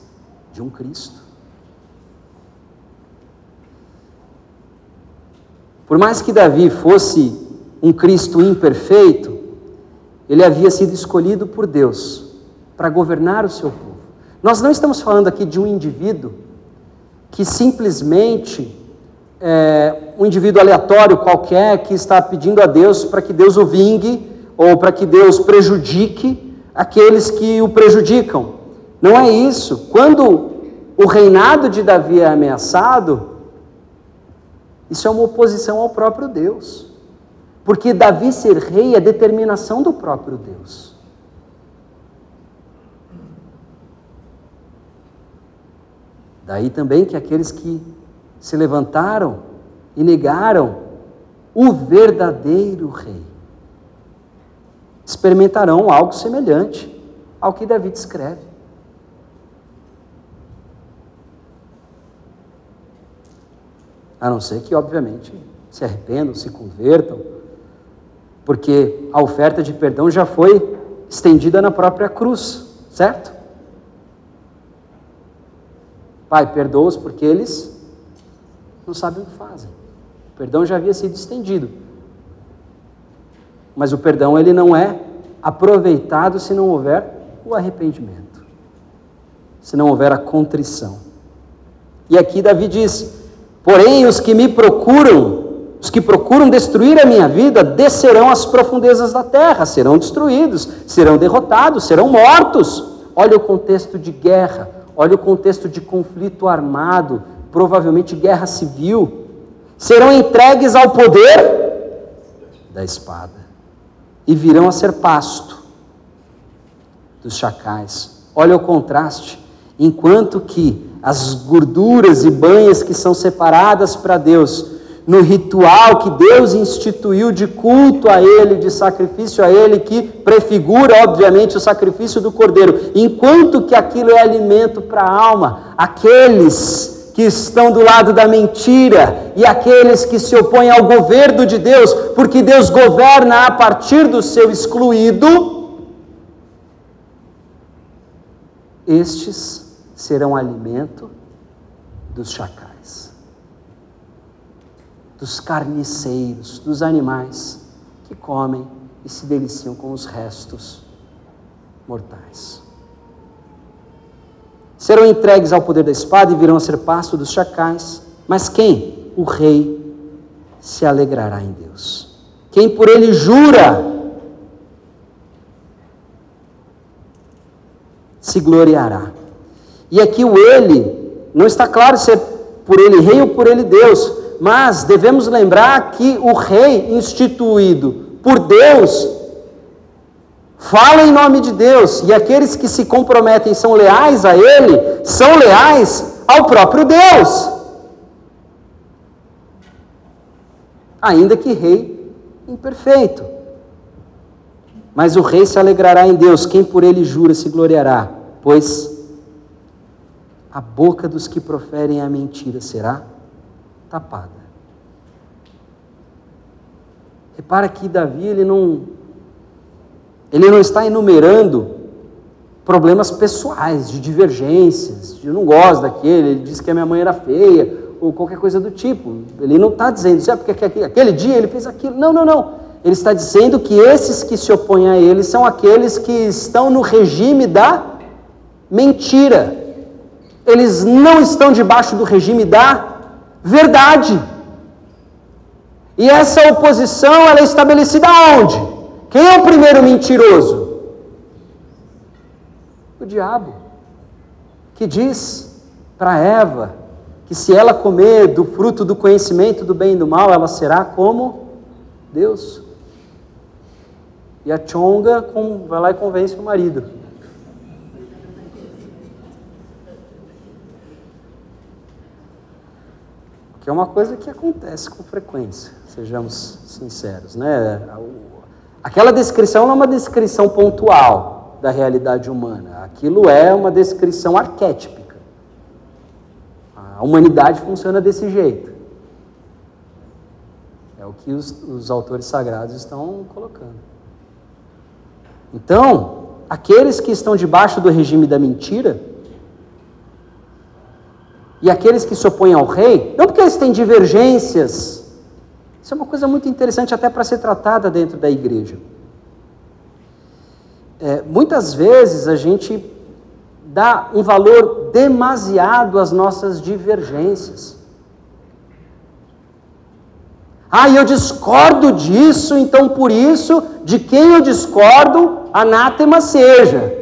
de um Cristo. Por mais que Davi fosse um Cristo imperfeito, ele havia sido escolhido por Deus para governar o seu povo. Nós não estamos falando aqui de um indivíduo que simplesmente é um indivíduo aleatório qualquer que está pedindo a Deus para que Deus o vingue ou para que Deus prejudique aqueles que o prejudicam. Não é isso. Quando o reinado de Davi é ameaçado, isso é uma oposição ao próprio Deus. Porque Davi ser rei é determinação do próprio Deus. Daí também que aqueles que se levantaram e negaram o verdadeiro rei experimentarão algo semelhante ao que Davi descreve. A não ser que, obviamente, se arrependam, se convertam, porque a oferta de perdão já foi estendida na própria cruz, certo? Pai, perdoa-os porque eles não sabem o que fazem. O perdão já havia sido estendido. Mas o perdão ele não é aproveitado se não houver o arrependimento. Se não houver a contrição. E aqui Davi diz: Porém, os que me procuram, os que procuram destruir a minha vida, descerão às profundezas da terra, serão destruídos, serão derrotados, serão mortos. Olha o contexto de guerra, olha o contexto de conflito armado, provavelmente guerra civil. Serão entregues ao poder da espada e virão a ser pasto dos chacais. Olha o contraste. Enquanto que as gorduras e banhas que são separadas para Deus, no ritual que Deus instituiu de culto a Ele, de sacrifício a Ele, que prefigura, obviamente, o sacrifício do cordeiro, enquanto que aquilo é alimento para a alma, aqueles que estão do lado da mentira e aqueles que se opõem ao governo de Deus, porque Deus governa a partir do seu excluído, estes serão alimento dos chacais, dos carniceiros, dos animais que comem e se deliciam com os restos mortais. Serão entregues ao poder da espada e virão a ser pasto dos chacais. Mas quem? O rei se alegrará em Deus. Quem por ele jura se gloriará. E aqui o ele, não está claro se é por ele rei ou por ele Deus, mas devemos lembrar que o rei instituído por Deus fala em nome de Deus, e aqueles que se comprometem são leais a ele, são leais ao próprio Deus. Ainda que rei imperfeito. Mas o rei se alegrará em Deus, quem por ele jura se gloriará, pois a boca dos que proferem a mentira será tapada. Repara que Davi ele não ele não está enumerando problemas pessoais, de divergências, de eu não gosto daquele, ele disse que a minha mãe era feia, ou qualquer coisa do tipo. Ele não está dizendo isso, é porque aquele dia ele fez aquilo. Não, não, não. Ele está dizendo que esses que se opõem a ele são aqueles que estão no regime da mentira. Eles não estão debaixo do regime da verdade. E essa oposição ela é estabelecida onde? Quem é o primeiro mentiroso? O diabo, que diz para Eva que se ela comer do fruto do conhecimento do bem e do mal, ela será como Deus. E a chonga vai lá e convence o marido. É uma coisa que acontece com frequência, sejamos sinceros, né? Aquela descrição não é uma descrição pontual da realidade humana, aquilo é uma descrição arquétipica. A humanidade funciona desse jeito. É o que os, os autores sagrados estão colocando. Então, aqueles que estão debaixo do regime da mentira, e aqueles que se opõem ao rei, não porque eles têm divergências, isso é uma coisa muito interessante até para ser tratada dentro da igreja. É, muitas vezes a gente dá um valor demasiado às nossas divergências. Ah, eu discordo disso, então por isso, de quem eu discordo, anátema seja.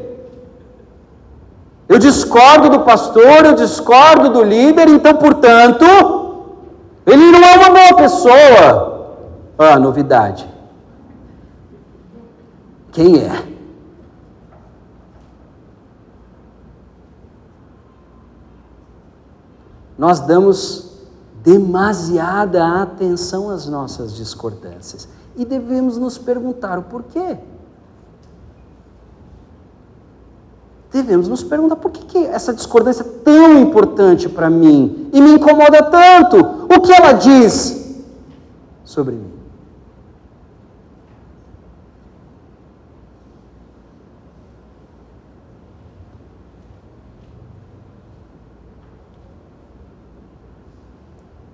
Eu discordo do pastor, eu discordo do líder, então, portanto, ele não é uma boa pessoa. Ah, novidade. Quem é? Nós damos demasiada atenção às nossas discordâncias e devemos nos perguntar o porquê. Devemos nos perguntar por que, que essa discordância é tão importante para mim e me incomoda tanto. O que ela diz sobre mim?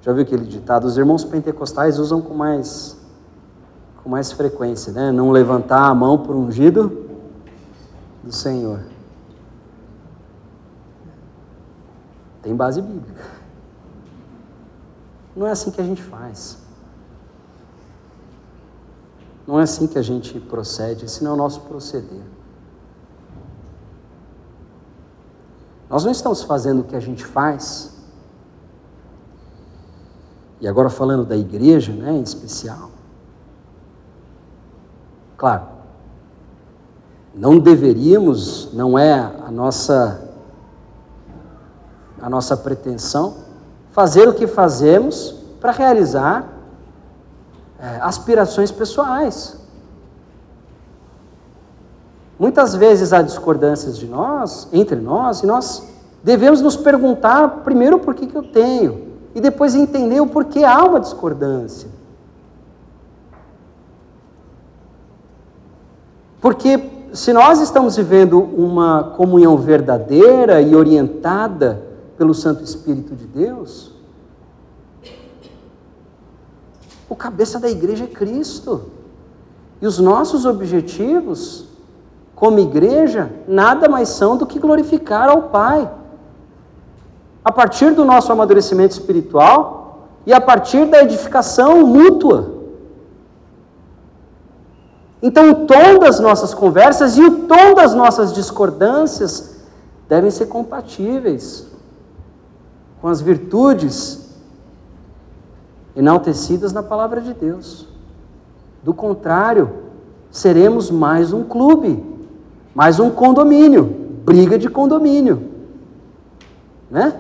Já viu aquele ditado? Os irmãos pentecostais usam com mais, com mais frequência, né? Não levantar a mão por ungido do Senhor. Tem base bíblica. Não é assim que a gente faz. Não é assim que a gente procede, esse não é o nosso proceder. Nós não estamos fazendo o que a gente faz. E agora falando da igreja, né, em especial. Claro, não deveríamos, não é a nossa a nossa pretensão, fazer o que fazemos para realizar é, aspirações pessoais. Muitas vezes há discordâncias de nós, entre nós, e nós devemos nos perguntar primeiro por que, que eu tenho, e depois entender o porquê há uma discordância. Porque se nós estamos vivendo uma comunhão verdadeira e orientada pelo Santo Espírito de Deus, o cabeça da igreja é Cristo. E os nossos objetivos, como igreja, nada mais são do que glorificar ao Pai. A partir do nosso amadurecimento espiritual e a partir da edificação mútua. Então, o tom das nossas conversas e o tom das nossas discordâncias devem ser compatíveis com as virtudes enaltecidas na palavra de Deus. Do contrário, seremos mais um clube, mais um condomínio, briga de condomínio. Né?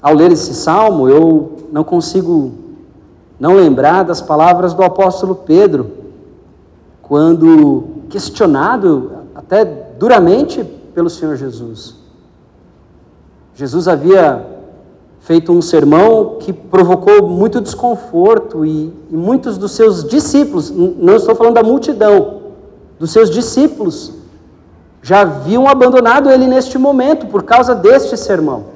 Ao ler esse salmo, eu não consigo não lembrar das palavras do apóstolo Pedro, quando questionado até duramente pelo Senhor Jesus. Jesus havia feito um sermão que provocou muito desconforto e, e muitos dos seus discípulos, não estou falando da multidão, dos seus discípulos, já haviam abandonado ele neste momento por causa deste sermão.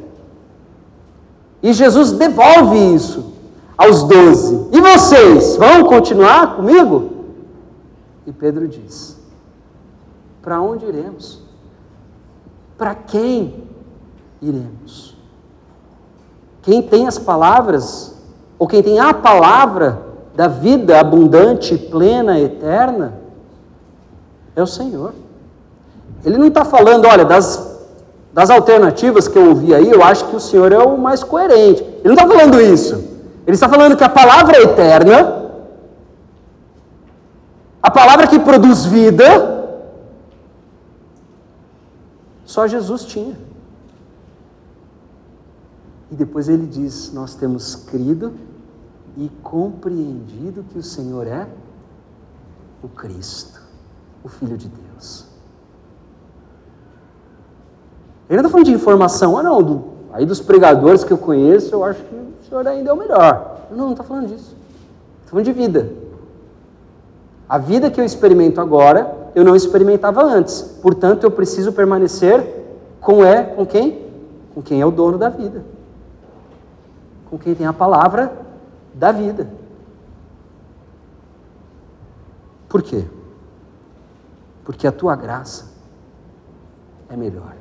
E Jesus devolve isso aos doze: E vocês, vão continuar comigo? E Pedro diz: Para onde iremos? Para quem iremos? Quem tem as palavras, ou quem tem a palavra da vida abundante, plena, eterna, é o Senhor. Ele não está falando, olha, das, das alternativas que eu ouvi aí, eu acho que o Senhor é o mais coerente. Ele não está falando isso. Ele está falando que a palavra é eterna, a palavra que produz vida, só Jesus tinha. E depois ele diz: Nós temos crido e compreendido que o Senhor é o Cristo, o Filho de Deus. Ele não está falando de informação, ah não, do, aí dos pregadores que eu conheço, eu acho que Senhor ainda é o melhor. Não, não está falando disso. Está falando de vida. A vida que eu experimento agora, eu não experimentava antes. Portanto, eu preciso permanecer com é, com quem? Com quem é o dono da vida. Com quem tem a palavra da vida. Por quê? Porque a tua graça é melhor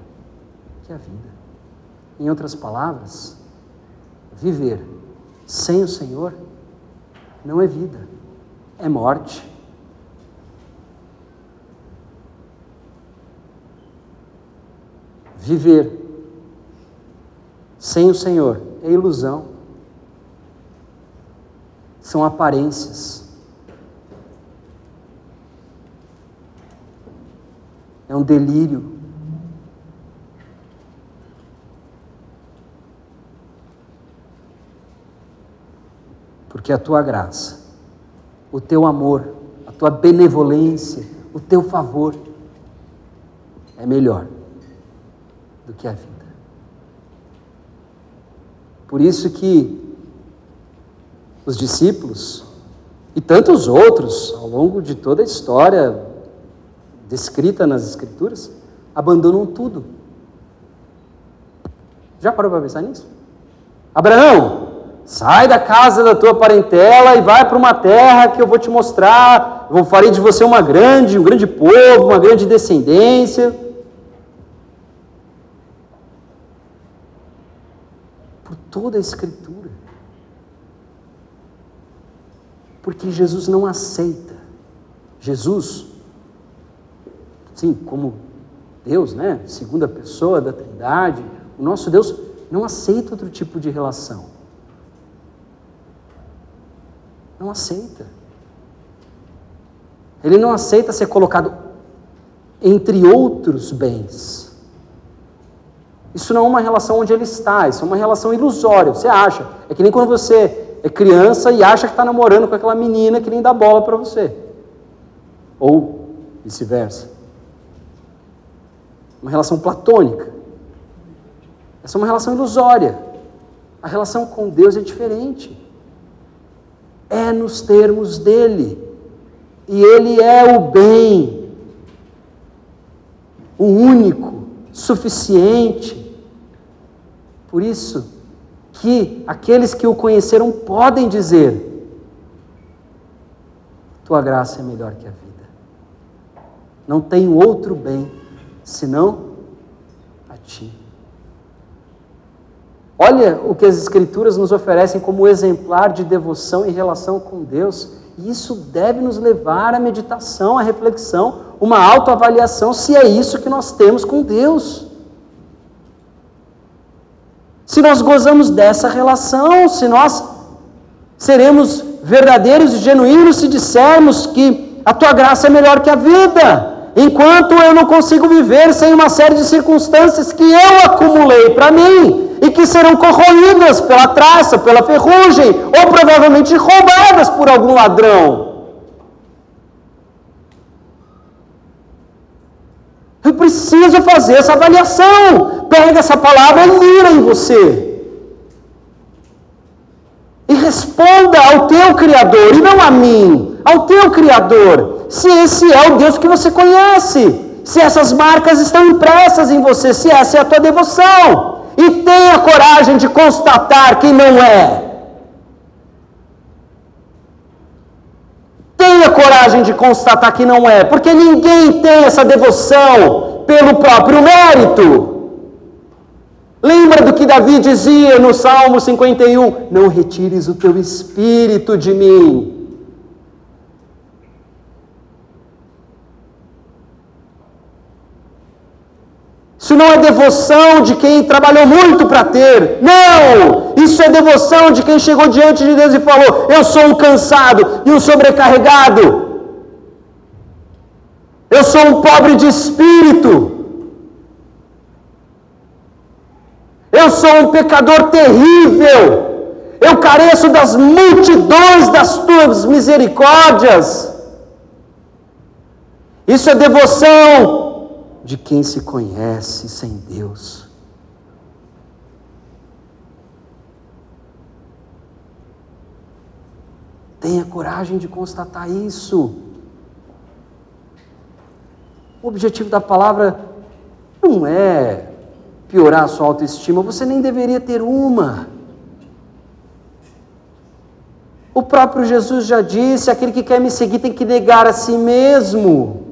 que a vida. Em outras palavras, viver sem o Senhor não é vida, é morte. Viver sem o Senhor é ilusão, são aparências. É um delírio. Porque a tua graça, o teu amor, a tua benevolência, o teu favor é melhor do que a vida. Por isso que os discípulos e tantos outros ao longo de toda a história descrita nas Escrituras abandonam tudo. Já parou para pensar nisso? Abraão, sai da casa da tua parentela e vai para uma terra que eu vou te mostrar. Eu farei de você uma grande, um grande povo, uma grande descendência. Por toda a Escritura. Porque Jesus não aceita. Jesus, sim, como Deus, né? Segunda pessoa da Trindade, o nosso Deus não aceita outro tipo de relação. Não aceita. Ele não aceita ser colocado entre outros bens. Isso não é uma relação onde ele está, isso é uma relação ilusória. Você acha? É que nem quando você é criança e acha que está namorando com aquela menina que nem dá bola para você. Ou vice-versa. Uma relação platônica. Essa é uma relação ilusória. A relação com Deus é diferente. É nos termos dele. E ele é o bem, o único, suficiente. Por isso, que aqueles que o conheceram podem dizer: Tua graça é melhor que a vida. Não tenho outro bem senão a Ti. Olha o que as Escrituras nos oferecem como exemplar de devoção e relação com Deus. E isso deve nos levar à meditação, à reflexão, uma autoavaliação se é isso que nós temos com Deus se nós gozamos dessa relação, se nós seremos verdadeiros e genuínos se dissermos que a tua graça é melhor que a vida, enquanto eu não consigo viver sem uma série de circunstâncias que eu acumulei para mim e que serão corroídas pela traça, pela ferrugem ou provavelmente roubadas por algum ladrão. Eu preciso fazer essa avaliação. Pega essa palavra e mira em você. E responda ao teu Criador, e não a mim, ao teu Criador, se esse é o Deus que você conhece, se essas marcas estão impressas em você, se essa é a tua devoção e tenha coragem de constatar que não é. Tenha coragem de constatar que não é, porque ninguém tem essa devoção pelo próprio mérito. Lembra do que Davi dizia no Salmo 51: Não retires o teu espírito de mim. Isso não é devoção de quem trabalhou muito para ter. Não! Isso é devoção de quem chegou diante de Deus e falou: Eu sou um cansado e um sobrecarregado. Eu sou um pobre de espírito. Eu sou um pecador terrível. Eu careço das multidões das tuas misericórdias. Isso é devoção de quem se conhece sem Deus. Tenha coragem de constatar isso. O objetivo da palavra não é piorar a sua autoestima, você nem deveria ter uma. O próprio Jesus já disse: aquele que quer me seguir tem que negar a si mesmo.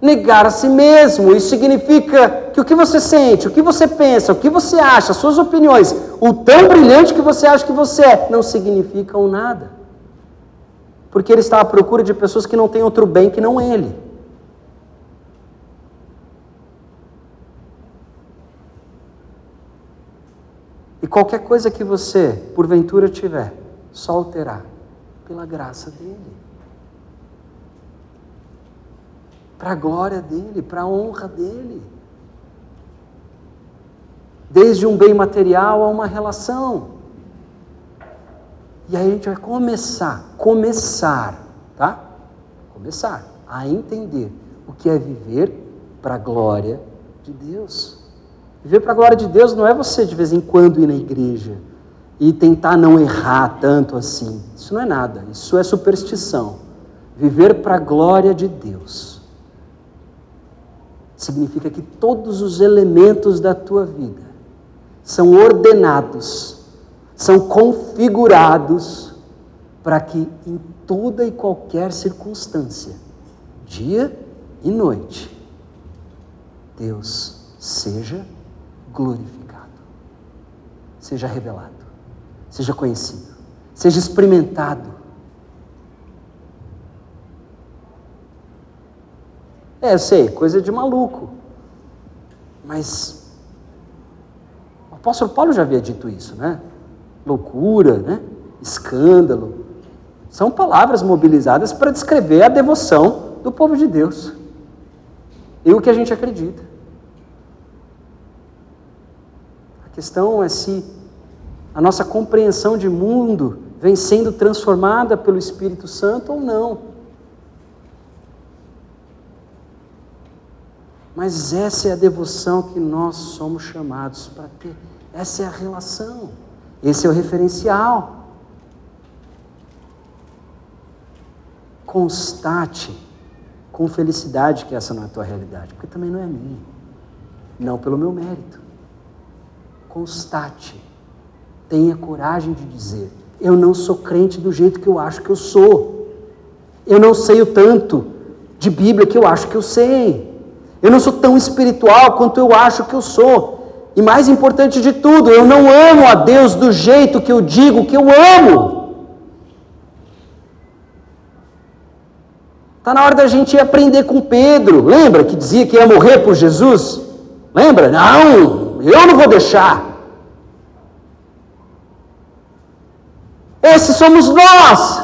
Negar a si mesmo, isso significa que o que você sente, o que você pensa, o que você acha, suas opiniões, o tão brilhante que você acha que você é, não significam nada. Porque ele está à procura de pessoas que não têm outro bem que não ele. E qualquer coisa que você, porventura, tiver, só terá pela graça dele. Para a glória dele, para a honra dele. Desde um bem material a uma relação. E aí a gente vai começar, começar, tá? Começar a entender o que é viver para a glória de Deus. Viver para a glória de Deus não é você de vez em quando ir na igreja e tentar não errar tanto assim. Isso não é nada, isso é superstição. Viver para a glória de Deus significa que todos os elementos da tua vida são ordenados, são configurados para que em toda e qualquer circunstância, dia e noite, Deus seja glorificado, seja revelado, seja conhecido, seja experimentado. É, sei, coisa de maluco. Mas o apóstolo Paulo já havia dito isso, né? Loucura, né? Escândalo. São palavras mobilizadas para descrever a devoção do povo de Deus. E o que a gente acredita. questão é se a nossa compreensão de mundo vem sendo transformada pelo Espírito Santo ou não. Mas essa é a devoção que nós somos chamados para ter. Essa é a relação. Esse é o referencial. Constate com felicidade que essa não é a tua realidade, porque também não é minha. Não pelo meu mérito constate, tenha coragem de dizer: eu não sou crente do jeito que eu acho que eu sou. Eu não sei o tanto de Bíblia que eu acho que eu sei. Eu não sou tão espiritual quanto eu acho que eu sou. E mais importante de tudo, eu não amo a Deus do jeito que eu digo que eu amo. Está na hora da gente aprender com Pedro. Lembra que dizia que ia morrer por Jesus? Lembra? Não, eu não vou deixar. Esses somos nós.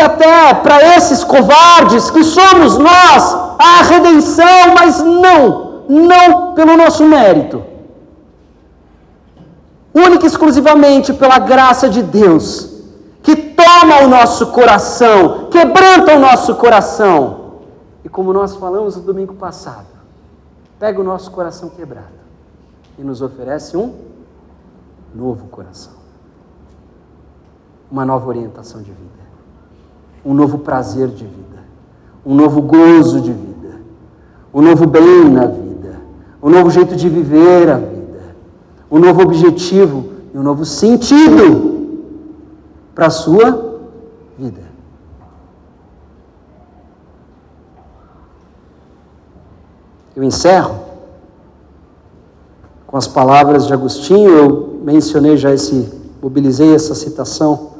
Até para esses covardes que somos nós, há redenção, mas não, não pelo nosso mérito. Única e exclusivamente pela graça de Deus, que toma o nosso coração, quebranta o nosso coração. E como nós falamos no domingo passado, pega o nosso coração quebrado e nos oferece um novo coração, uma nova orientação de vida, um novo prazer de vida, um novo gozo de vida, um novo bem na vida, um novo jeito de viver a vida, um novo objetivo e um novo sentido para a sua vida. Eu encerro com as palavras de Agostinho, eu mencionei já esse, mobilizei essa citação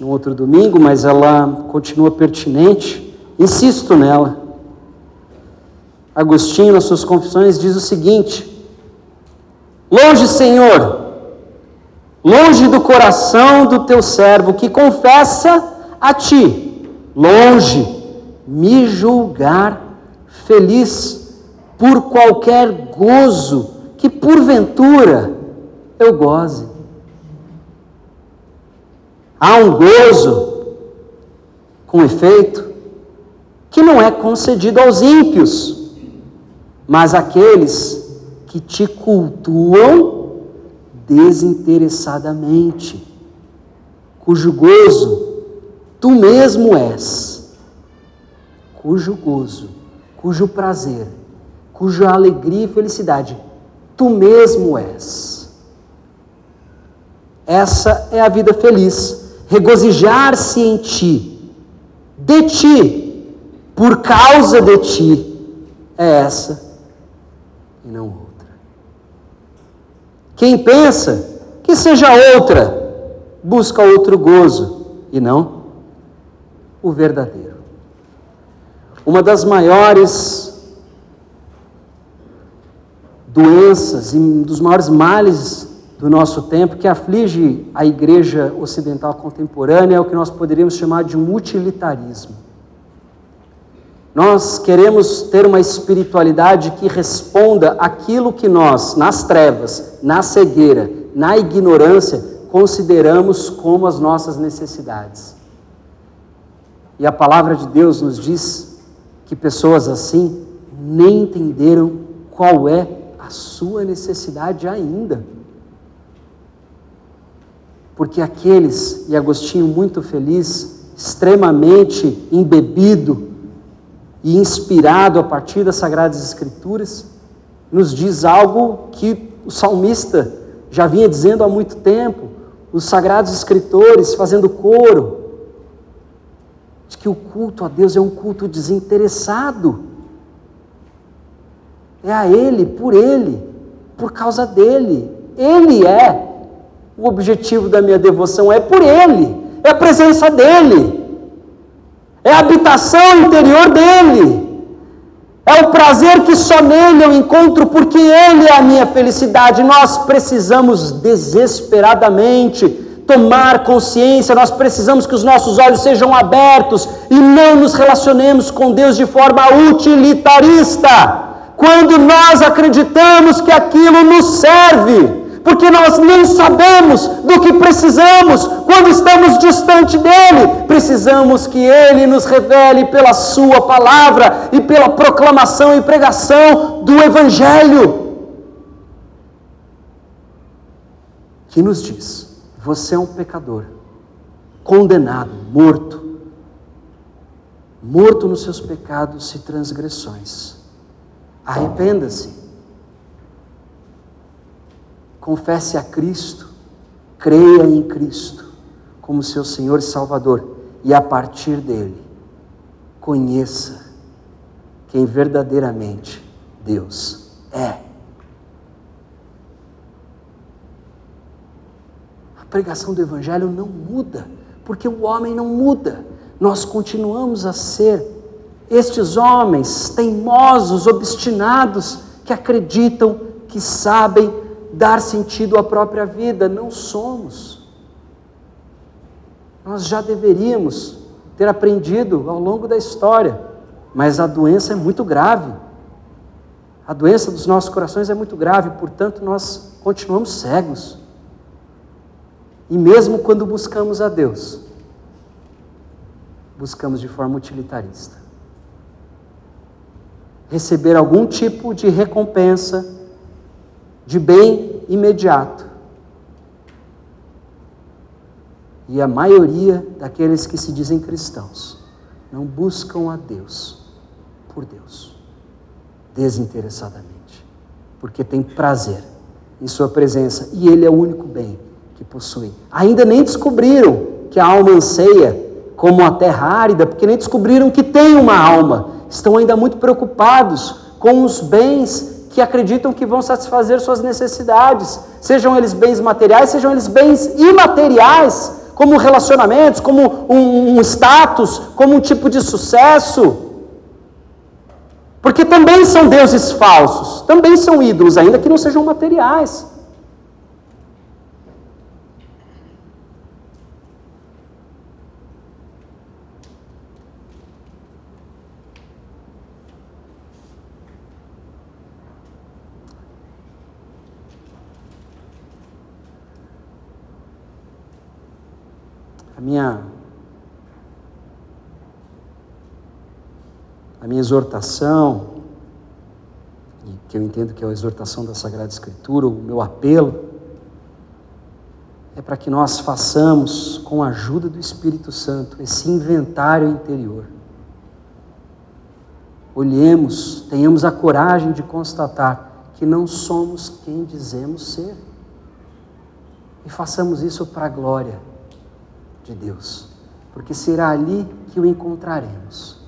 no outro domingo, mas ela continua pertinente, insisto nela. Agostinho, nas suas confissões, diz o seguinte: Longe, Senhor, longe do coração do teu servo que confessa a ti, longe me julgar feliz por qualquer gozo que porventura eu goze. Há um gozo, com efeito, que não é concedido aos ímpios, mas àqueles que te cultuam desinteressadamente, cujo gozo tu mesmo és, cujo gozo, cujo prazer, cuja alegria e felicidade tu mesmo és. Essa é a vida feliz regozijar-se em ti, de ti, por causa de ti, é essa e não outra. Quem pensa que seja outra, busca outro gozo e não o verdadeiro. Uma das maiores doenças e um dos maiores males do nosso tempo que aflige a igreja ocidental contemporânea é o que nós poderíamos chamar de um utilitarismo. Nós queremos ter uma espiritualidade que responda aquilo que nós, nas trevas, na cegueira, na ignorância, consideramos como as nossas necessidades. E a palavra de Deus nos diz que pessoas assim nem entenderam qual é a sua necessidade ainda. Porque aqueles, e Agostinho muito feliz, extremamente embebido e inspirado a partir das Sagradas Escrituras, nos diz algo que o salmista já vinha dizendo há muito tempo, os sagrados escritores fazendo coro, de que o culto a Deus é um culto desinteressado. É a Ele, por Ele, por causa dele. Ele é o objetivo da minha devoção é por Ele, é a presença dEle, é a habitação interior dEle, é o prazer que só nele eu encontro, porque Ele é a minha felicidade. Nós precisamos desesperadamente tomar consciência, nós precisamos que os nossos olhos sejam abertos e não nos relacionemos com Deus de forma utilitarista. Quando nós acreditamos que aquilo nos serve, porque nós nem sabemos do que precisamos quando estamos distante dele. Precisamos que ele nos revele pela sua palavra e pela proclamação e pregação do evangelho. Que nos diz: você é um pecador, condenado, morto, morto nos seus pecados e transgressões. Arrependa-se confesse a Cristo, creia em Cristo como seu Senhor e Salvador, e a partir dele, conheça quem verdadeiramente Deus é. A pregação do Evangelho não muda, porque o homem não muda. Nós continuamos a ser estes homens teimosos, obstinados, que acreditam, que sabem, dar sentido à própria vida. Não somos. Nós já deveríamos ter aprendido ao longo da história, mas a doença é muito grave. A doença dos nossos corações é muito grave, portanto, nós continuamos cegos. E mesmo quando buscamos a Deus, buscamos de forma utilitarista. Receber algum tipo de recompensa, de bem imediato. E a maioria daqueles que se dizem cristãos não buscam a Deus por Deus, desinteressadamente, porque tem prazer em Sua presença e Ele é o único bem que possuem. Ainda nem descobriram que a alma anseia como a terra árida, porque nem descobriram que tem uma alma. Estão ainda muito preocupados com os bens que acreditam que vão satisfazer suas necessidades, sejam eles bens materiais, sejam eles bens imateriais, como relacionamentos, como um, um status, como um tipo de sucesso. Porque também são deuses falsos, também são ídolos, ainda que não sejam materiais. Minha a minha exortação, que eu entendo que é a exortação da Sagrada Escritura, o meu apelo, é para que nós façamos, com a ajuda do Espírito Santo, esse inventário interior. Olhemos, tenhamos a coragem de constatar que não somos quem dizemos ser. E façamos isso para a glória de Deus, porque será ali que o encontraremos.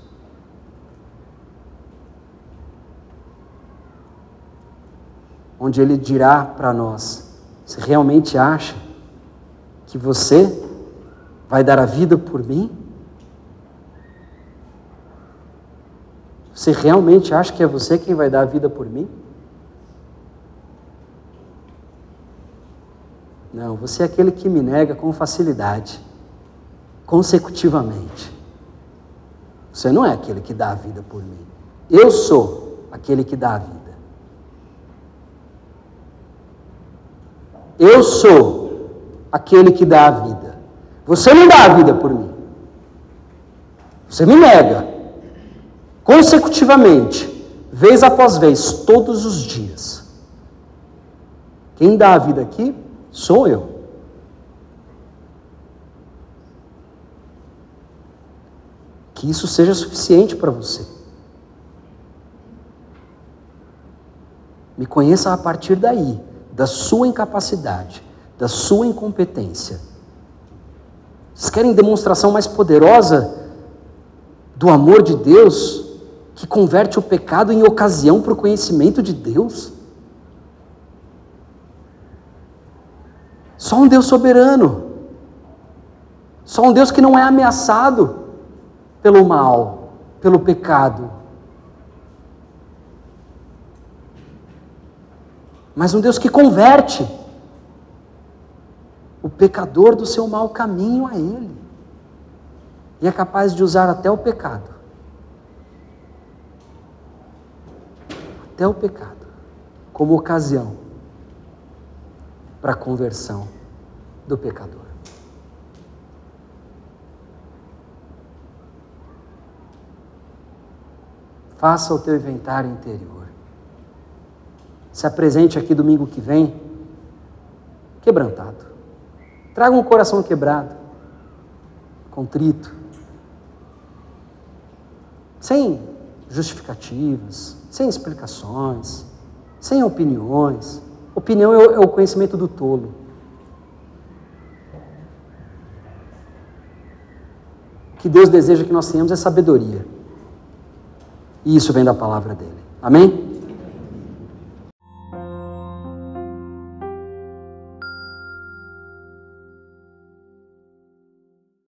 Onde Ele dirá para nós: se realmente acha que você vai dar a vida por mim? Você realmente acha que é você quem vai dar a vida por mim? Não, você é aquele que me nega com facilidade consecutivamente. Você não é aquele que dá a vida por mim. Eu sou aquele que dá a vida. Eu sou aquele que dá a vida. Você não dá a vida por mim. Você me nega consecutivamente, vez após vez, todos os dias. Quem dá a vida aqui sou eu. Que isso seja suficiente para você. Me conheça a partir daí, da sua incapacidade, da sua incompetência. Vocês querem demonstração mais poderosa do amor de Deus, que converte o pecado em ocasião para o conhecimento de Deus? Só um Deus soberano. Só um Deus que não é ameaçado pelo mal, pelo pecado. Mas um Deus que converte o pecador do seu mau caminho a Ele. E é capaz de usar até o pecado. Até o pecado. Como ocasião para a conversão do pecador. Faça o teu inventário interior. Se apresente aqui domingo que vem, quebrantado. Traga um coração quebrado, contrito, sem justificativas, sem explicações, sem opiniões. Opinião é o conhecimento do tolo. O que Deus deseja que nós tenhamos é sabedoria. E isso vem da palavra dele. Amém?